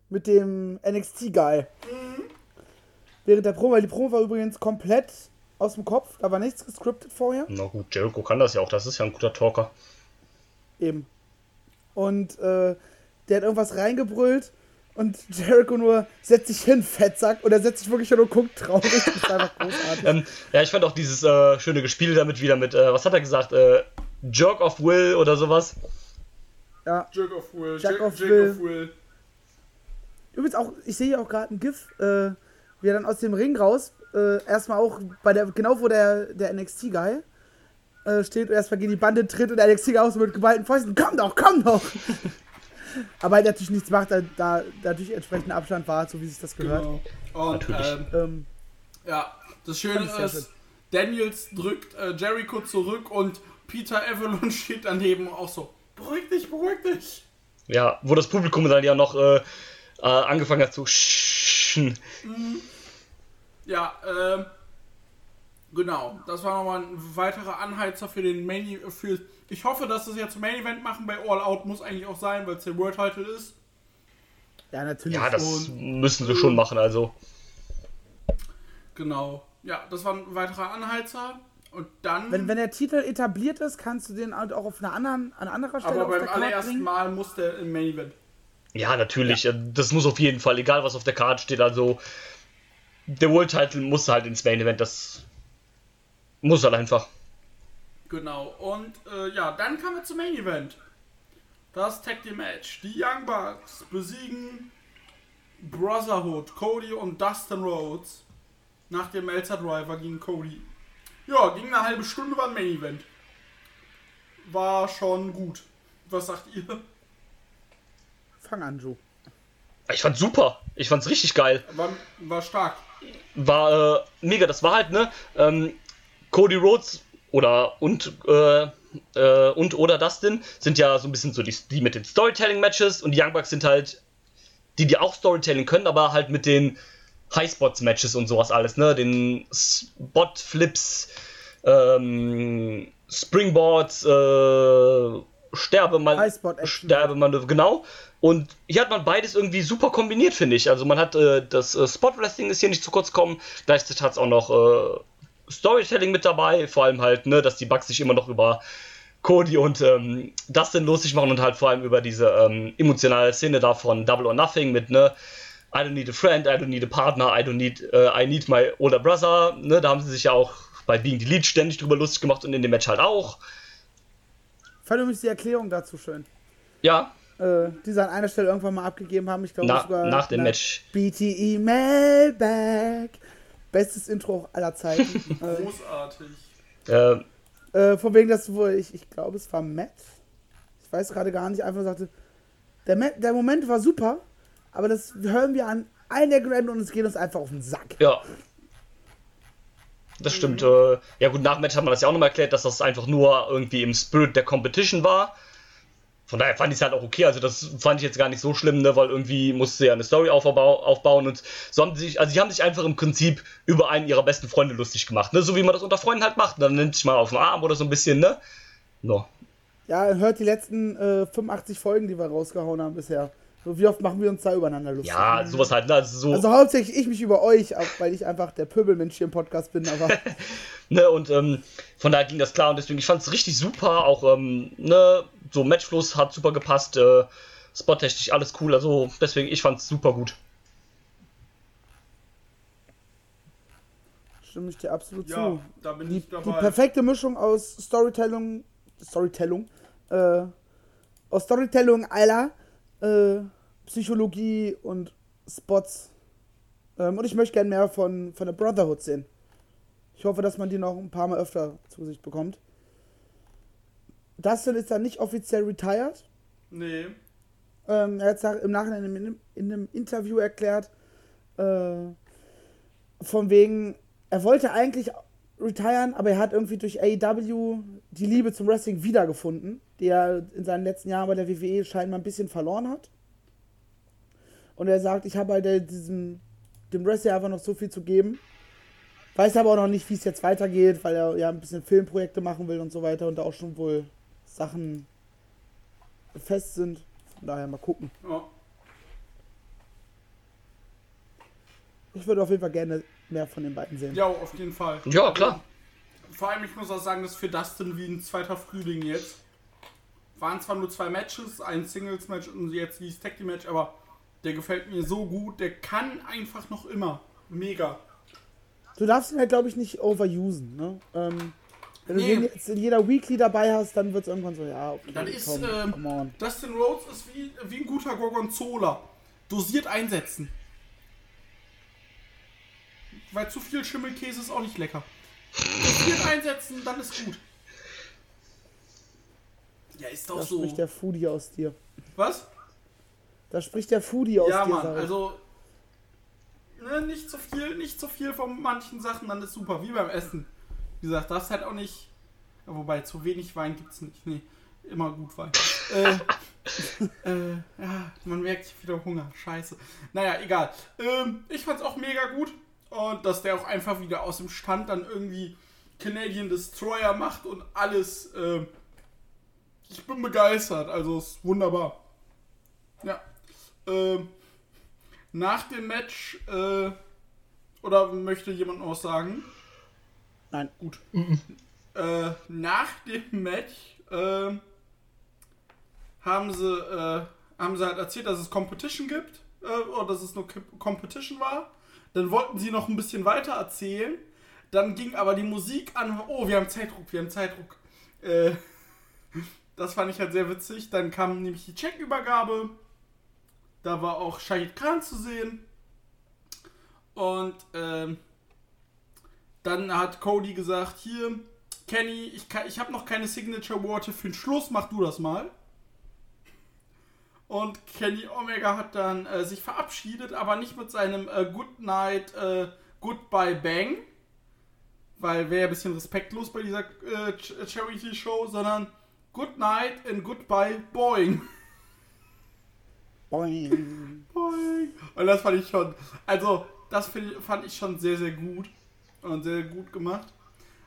mit dem NXT-Guy. Während der Promo, weil die Promo war übrigens komplett aus dem Kopf, da war nichts gescriptet vorher.
Na gut, Jericho kann das ja auch, das ist ja ein guter Talker.
Eben. Und äh, der hat irgendwas reingebrüllt und Jericho nur setzt sich hin, Fettsack, und er setzt sich wirklich hin und guckt traurig. Das ist einfach großartig.
Ähm, ja, ich fand auch dieses äh, schöne Gespiel damit wieder mit, äh, was hat er gesagt, äh, Jerk of Will oder sowas.
Ja.
Jerk of Will.
Jack
Jack,
of
Jack
Will.
of Will.
Übrigens auch, ich sehe hier auch gerade ein GIF, äh, wie er dann aus dem Ring raus, äh, erstmal auch bei der, genau wo der, der NXT-Guy äh, steht und erstmal gegen die Bande tritt und der NXT-Guy auch so mit geballten Fäusten, komm doch, komm doch! Aber er natürlich nichts macht, da, da natürlich entsprechender Abstand war, so wie sich das gehört.
Genau. Und
Natürlich.
ähm,
Ähm,
Ja, das Schöne
sehr schön.
ist, Daniels drückt äh, Jericho zurück und Peter Avalon steht daneben auch so, beruhig dich, beruhig dich.
Ja, wo das Publikum dann ja noch äh, äh, angefangen hat zu schen.
Ja, ähm, genau, das war nochmal ein weiterer Anheizer für den Main für Ich hoffe, dass sie es jetzt zum Main Event machen bei All Out, muss eigentlich auch sein, weil es der World Title ist.
ja, natürlich.
Ja, das
Und-
müssen sie schon machen, also.
Genau. Ja, das war ein weiterer Anheizer. Und dann,
wenn, wenn der Titel etabliert ist, kannst du den halt auch auf einer anderen, an anderer Stelle
aber
auf
beim
der Karte
allerersten
bringen.
Mal muss der im Main Event.
Ja, natürlich. äh, Das muss auf jeden Fall, egal was auf der Karte steht. Also, der World Title muss halt ins Main Event. Das muss halt einfach.
Genau, und äh, ja, dann kommen wir zum Main Event. Das Tag Team Match. Die Young Bucks besiegen Brotherhood, Cody und Dustin Rhodes nach dem Melzer Driver gegen Cody. Ja, ging eine halbe Stunde, war ein Main Event. War schon gut. Was sagt ihr?
Fang an, Joe.
Ich fand's super. Ich fand's richtig geil.
War, war stark.
War äh, mega. Das war halt, ne? Ähm, Cody Rhodes oder und äh, äh, und oder Dustin sind ja so ein bisschen so die, die mit den Storytelling-Matches und die Young Bucks sind halt die, die auch Storytelling können, aber halt mit den Highspots-Matches und sowas alles, ne? Den Spot-Flips, ähm, Springboards, äh, Sterbeman
Highspot-Action.
Sterbemanöver, genau. Und hier hat man beides irgendwie super kombiniert, finde ich. Also man hat äh, das äh, Spot-Wrestling ist hier nicht zu kurz gekommen, gleichzeitig hat es auch noch äh, Storytelling mit dabei, vor allem halt, ne, dass die Bugs sich immer noch über Cody und ähm, Dustin lustig machen und halt vor allem über diese ähm, emotionale Szene da von Double or Nothing mit, ne, I don't need a friend, I don't need a partner, I don't need, äh, I need my older brother, ne, da haben sie sich ja auch bei Being the Lead ständig drüber lustig gemacht und in dem Match halt auch.
Fand übrigens die Erklärung dazu schön.
Ja,
Äh, die sie an einer Stelle irgendwann mal abgegeben haben. Ich glaube
Na-
sogar.
nach dem Match.
BTE Mailbag. Bestes Intro aller Zeiten. äh,
Großartig.
äh,
Äh, von wegen, dass wohl, ich, ich glaube, es war Matt. Ich weiß gerade gar nicht, einfach sagte, der, Ma- der Moment war super, aber das hören wir an allen der Grand und es geht uns einfach auf den Sack.
Ja. Das stimmt. Äh, ja gut, nach Match hat man das ja auch nochmal erklärt, dass das einfach nur irgendwie im Spirit der Competition war. Von daher fand ich es halt auch okay. Also das fand ich jetzt gar nicht so schlimm, ne, weil irgendwie musste ja eine Story aufbau aufbauen und so haben sie sich, also sie haben sich einfach im Prinzip über einen ihrer besten Freunde lustig gemacht, ne, so wie man das unter Freunden halt macht. Dann nimmt sich mal auf den Arm oder so ein bisschen, ne. No.
Ja, hört die letzten äh, 85 Folgen, die wir rausgehauen haben bisher. So wie oft machen wir uns da übereinander lustig?
Ja, sowas halt. Ne? Also so.
Also hauptsächlich ich mich über euch, auch, weil ich einfach der Pöbelmensch hier im Podcast bin. Aber
ne, und ähm, von daher ging das klar und deswegen, ich fand es richtig super. Auch ähm, ne, so Matchfluss hat super gepasst. Äh, Spottechnisch alles cool. Also deswegen, ich fand es super gut.
Stimme ich dir absolut
ja,
zu.
Da bin
die,
ich dabei.
die perfekte Mischung aus Storytelling, Storytelling, äh, aus Storytelling aller äh, Psychologie und Spots. Ähm, und ich möchte gerne mehr von, von der Brotherhood sehen. Ich hoffe, dass man die noch ein paar Mal öfter zu sich bekommt. Dustin ist dann nicht offiziell retired.
Nee.
Ähm, er hat es im Nachhinein in, einem- in einem Interview erklärt, äh, von wegen, er wollte eigentlich retiren, aber er hat irgendwie durch AEW die Liebe zum Wrestling wiedergefunden, die er in seinen letzten Jahren bei der WWE scheinbar ein bisschen verloren hat. Und er sagt, ich habe halt diesem, dem Wrestling einfach noch so viel zu geben. Weiß aber auch noch nicht, wie es jetzt weitergeht, weil er ja ein bisschen Filmprojekte machen will und so weiter und da auch schon wohl Sachen fest sind. Von daher mal gucken.
Ja.
Ich würde auf jeden Fall gerne mehr von den beiden sehen.
ja, auf jeden Fall.
Ja, klar.
Vor allem, ich muss auch sagen, das ist für Dustin wie ein zweiter Frühling jetzt. Waren zwar nur zwei Matches, ein Singles-Match und jetzt dieses Tag Team Match, aber der gefällt mir so gut. Der kann einfach noch immer. Mega.
Du darfst ihn halt, glaube ich, nicht overusen. Ne? Ähm, wenn
Nee.
du den jetzt in jeder Weekly dabei hast, dann wird es irgendwann so, ja, okay,
Dann ist,
komm,
ähm,
come.
Dustin Rhodes ist wie, wie ein guter Gorgonzola. Dosiert einsetzen. Weil zu viel Schimmelkäse ist auch nicht lecker. Dosiert einsetzen, dann ist gut. Ja, ist doch
Da
so.
spricht der Foodie aus dir.
Was?
Da spricht der Foodie aus
Ja,
dir.
Mann,
sag ich.
also. Ne, nicht zu viel, nicht zu viel von manchen Sachen, dann ist super, wie beim Essen. Wie gesagt, das halt auch nicht. Ja, wobei, zu wenig Wein gibt's nicht. Nee, immer gut Wein. äh, äh, ja, man merkt ich wieder Hunger. Scheiße. Naja, egal. Ähm, ich fand's auch mega gut. Und dass der auch einfach wieder aus dem Stand dann irgendwie Canadian Destroyer macht und alles. ähm, ich bin begeistert. Also ist wunderbar. Ja. Ähm, nach dem Match, äh, oder möchte jemand noch was sagen?
Nein.
Gut. Äh, nach dem Match, äh, haben sie, äh, haben sie halt erzählt, dass es Competition gibt, äh, oder dass es nur Competition war. Dann wollten sie noch ein bisschen weiter erzählen. Dann ging aber die Musik an. Oh, wir haben Zeitdruck, wir haben Zeitdruck. Äh, das fand ich halt sehr witzig. Dann kam nämlich die Checkübergabe. Da war auch Shahid Khan zu sehen. Und ähm, dann hat Cody gesagt, hier, Kenny, ich, ich habe noch keine Signature-Worte für den Schluss, mach du das mal. Und Kenny Omega hat dann äh, sich verabschiedet, aber nicht mit seinem äh, Good Night, äh, Goodbye Bang. Weil wäre ja ein bisschen respektlos bei dieser äh, Ch- Charity-Show, sondern Good Night and Goodbye Boing.
Boing.
Boing. Und das fand ich schon, also das fand ich schon sehr, sehr gut und sehr gut gemacht.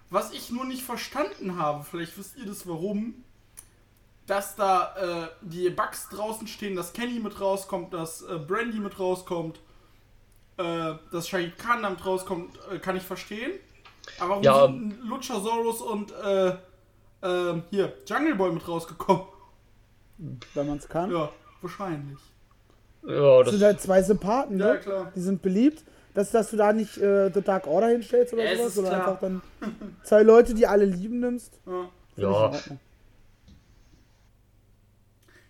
Was ich nur nicht verstanden habe, vielleicht wisst ihr das warum, dass da äh, die Bugs draußen stehen, dass Kenny mit rauskommt, dass äh, Brandy mit rauskommt, äh, dass Shahid Khan damit rauskommt, äh, kann ich verstehen. Aber warum
Ja.
sind Luchasaurus und äh, äh, hier Jungle Boy mit rausgekommen?
Wenn man es kann.
Ja, wahrscheinlich.
Ja,
Das
das,
sind halt zwei Sympathen, ne?
Ja, klar.
Die sind beliebt. Dass, dass du da nicht äh, The Dark Order hinstellst oder
Ja, es
sowas, sondern einfach dann zwei Leute, die alle lieben nimmst.
Ja.
Ja.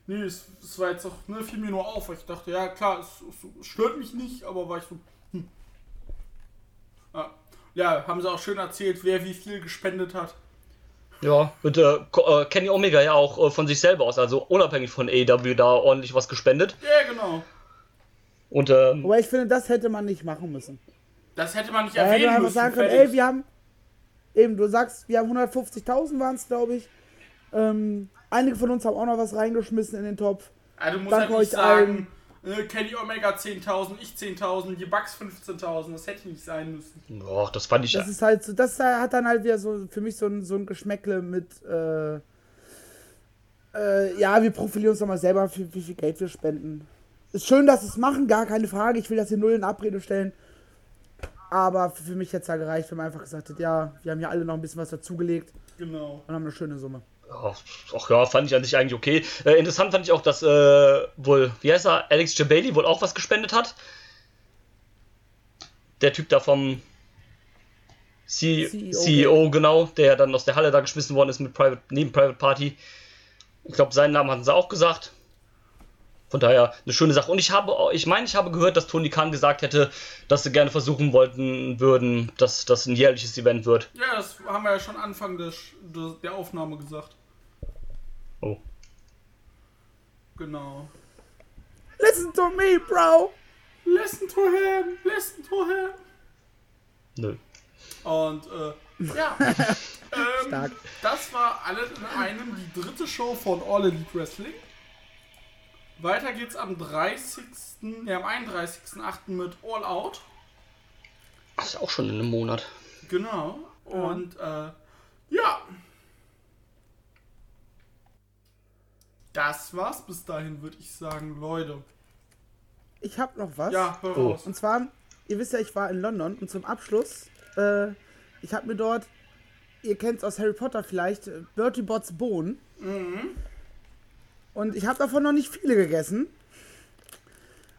Nee, es, es war jetzt auch, ne, fiel mir nur auf, weil ich dachte, ja klar, es, es stört mich nicht, aber war ich so, hm. Ja. ja, haben sie auch schön erzählt, wer wie viel gespendet hat.
Ja. Und äh, äh, Kenny Omega ja auch äh, von sich selber aus, also unabhängig von AEW, da ordentlich was gespendet.
Ja, genau.
Und ähm,
Wobei ich finde, das hätte man nicht machen müssen.
Das hätte man nicht
Da hätte
erwähnen
man einfach
müssen.
sagen können, ey, wir haben, eben, du sagst, wir haben 150.000 waren es, glaube ich. Ähm, einige von uns haben auch noch was reingeschmissen in den Topf.
also, du musst
danke
halt nicht
euch
sagen, äh, Kenny Omega 10.000, ich 10.000, die Bugs 15.000, das hätte nicht sein müssen.
boah, das fand ich
Das ist halt so, das hat dann halt wieder so für mich so ein, so ein Geschmäckle mit, äh, äh, ja, wir profilieren uns doch mal selber, für wie viel Geld wir spenden. Ist schön, dass sie es machen, gar keine Frage. Ich will das hier null in Abrede stellen. Aber für mich hätte es ja gereicht, wenn man einfach gesagt hat, ja, wir haben ja alle noch ein bisschen was dazugelegt
Genau.
und haben eine schöne Summe.
Ach ja, fand ich an sich eigentlich okay. Äh, interessant fand ich auch, dass äh, wohl, wie heißt er, Alex J. Bailey wohl auch was gespendet hat. Der Typ da vom C
CEO,
CEO, genau, der dann aus der Halle da geschmissen worden ist mit Private, neben Private Party. Ich glaube, seinen Namen hatten sie auch gesagt. Von daher eine schöne Sache. Und ich habe, ich meine, ich habe gehört, dass Tony Khan gesagt hätte, dass sie gerne versuchen wollten würden, dass das ein jährliches Event wird.
Ja, das haben wir ja schon Anfang des, des, der Aufnahme gesagt.
Oh.
Genau.
Listen to me, bro!
Listen to him, listen to him.
Nö.
Und äh, ja, ähm,
Stark.
das war alles in einem die dritte Show von All Elite Wrestling. Weiter geht's am 30. Ja, am 31.08. mit All Out.
Das ist auch schon in einem Monat.
Genau. Und äh, ja. Das war's bis dahin, würde ich sagen, Leute.
Ich hab noch was.
Ja, hör
Oh.
raus.
Und zwar, ihr wisst ja, ich war in London und zum Abschluss, äh, ich habe mir dort, ihr kennt es aus Harry Potter vielleicht, äh, Bertie Bots Bohnen. Und ich habe davon noch nicht viele gegessen.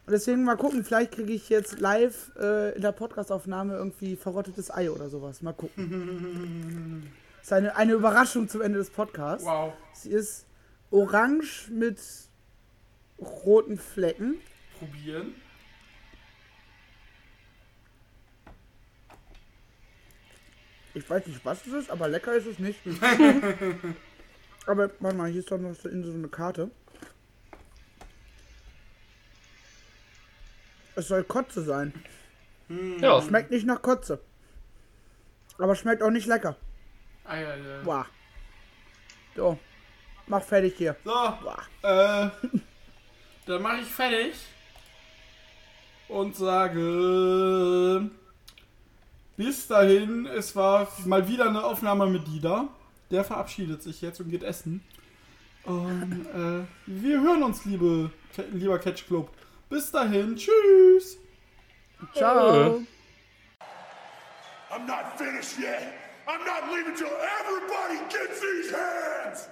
Und deswegen mal gucken, vielleicht kriege ich jetzt live äh, in der Podcastaufnahme irgendwie verrottetes Ei oder sowas. Mal gucken. Das ist eine, eine Überraschung zum Ende des Podcasts.
Wow.
Sie ist orange mit roten Flecken.
Probieren.
Ich weiß nicht, was es ist, aber lecker ist es nicht. aber warte mal, hier ist doch noch so in so eine Karte. Es soll Kotze sein.
Ja,
Schmeckt nicht nach Kotze. Aber schmeckt auch nicht lecker.
Ah, ja, ja.
Boah. So. Mach fertig hier.
So,
Boah.
äh, dann mache ich fertig und sage bis dahin, es war mal wieder eine Aufnahme mit Dida. Der verabschiedet sich jetzt und geht essen. Und äh, wir hören uns, liebe, lieber Catch Club. Bis dahin, tschüss.
Ciao.
I'm not finished yet. I'm not leaving till everybody gets these hands.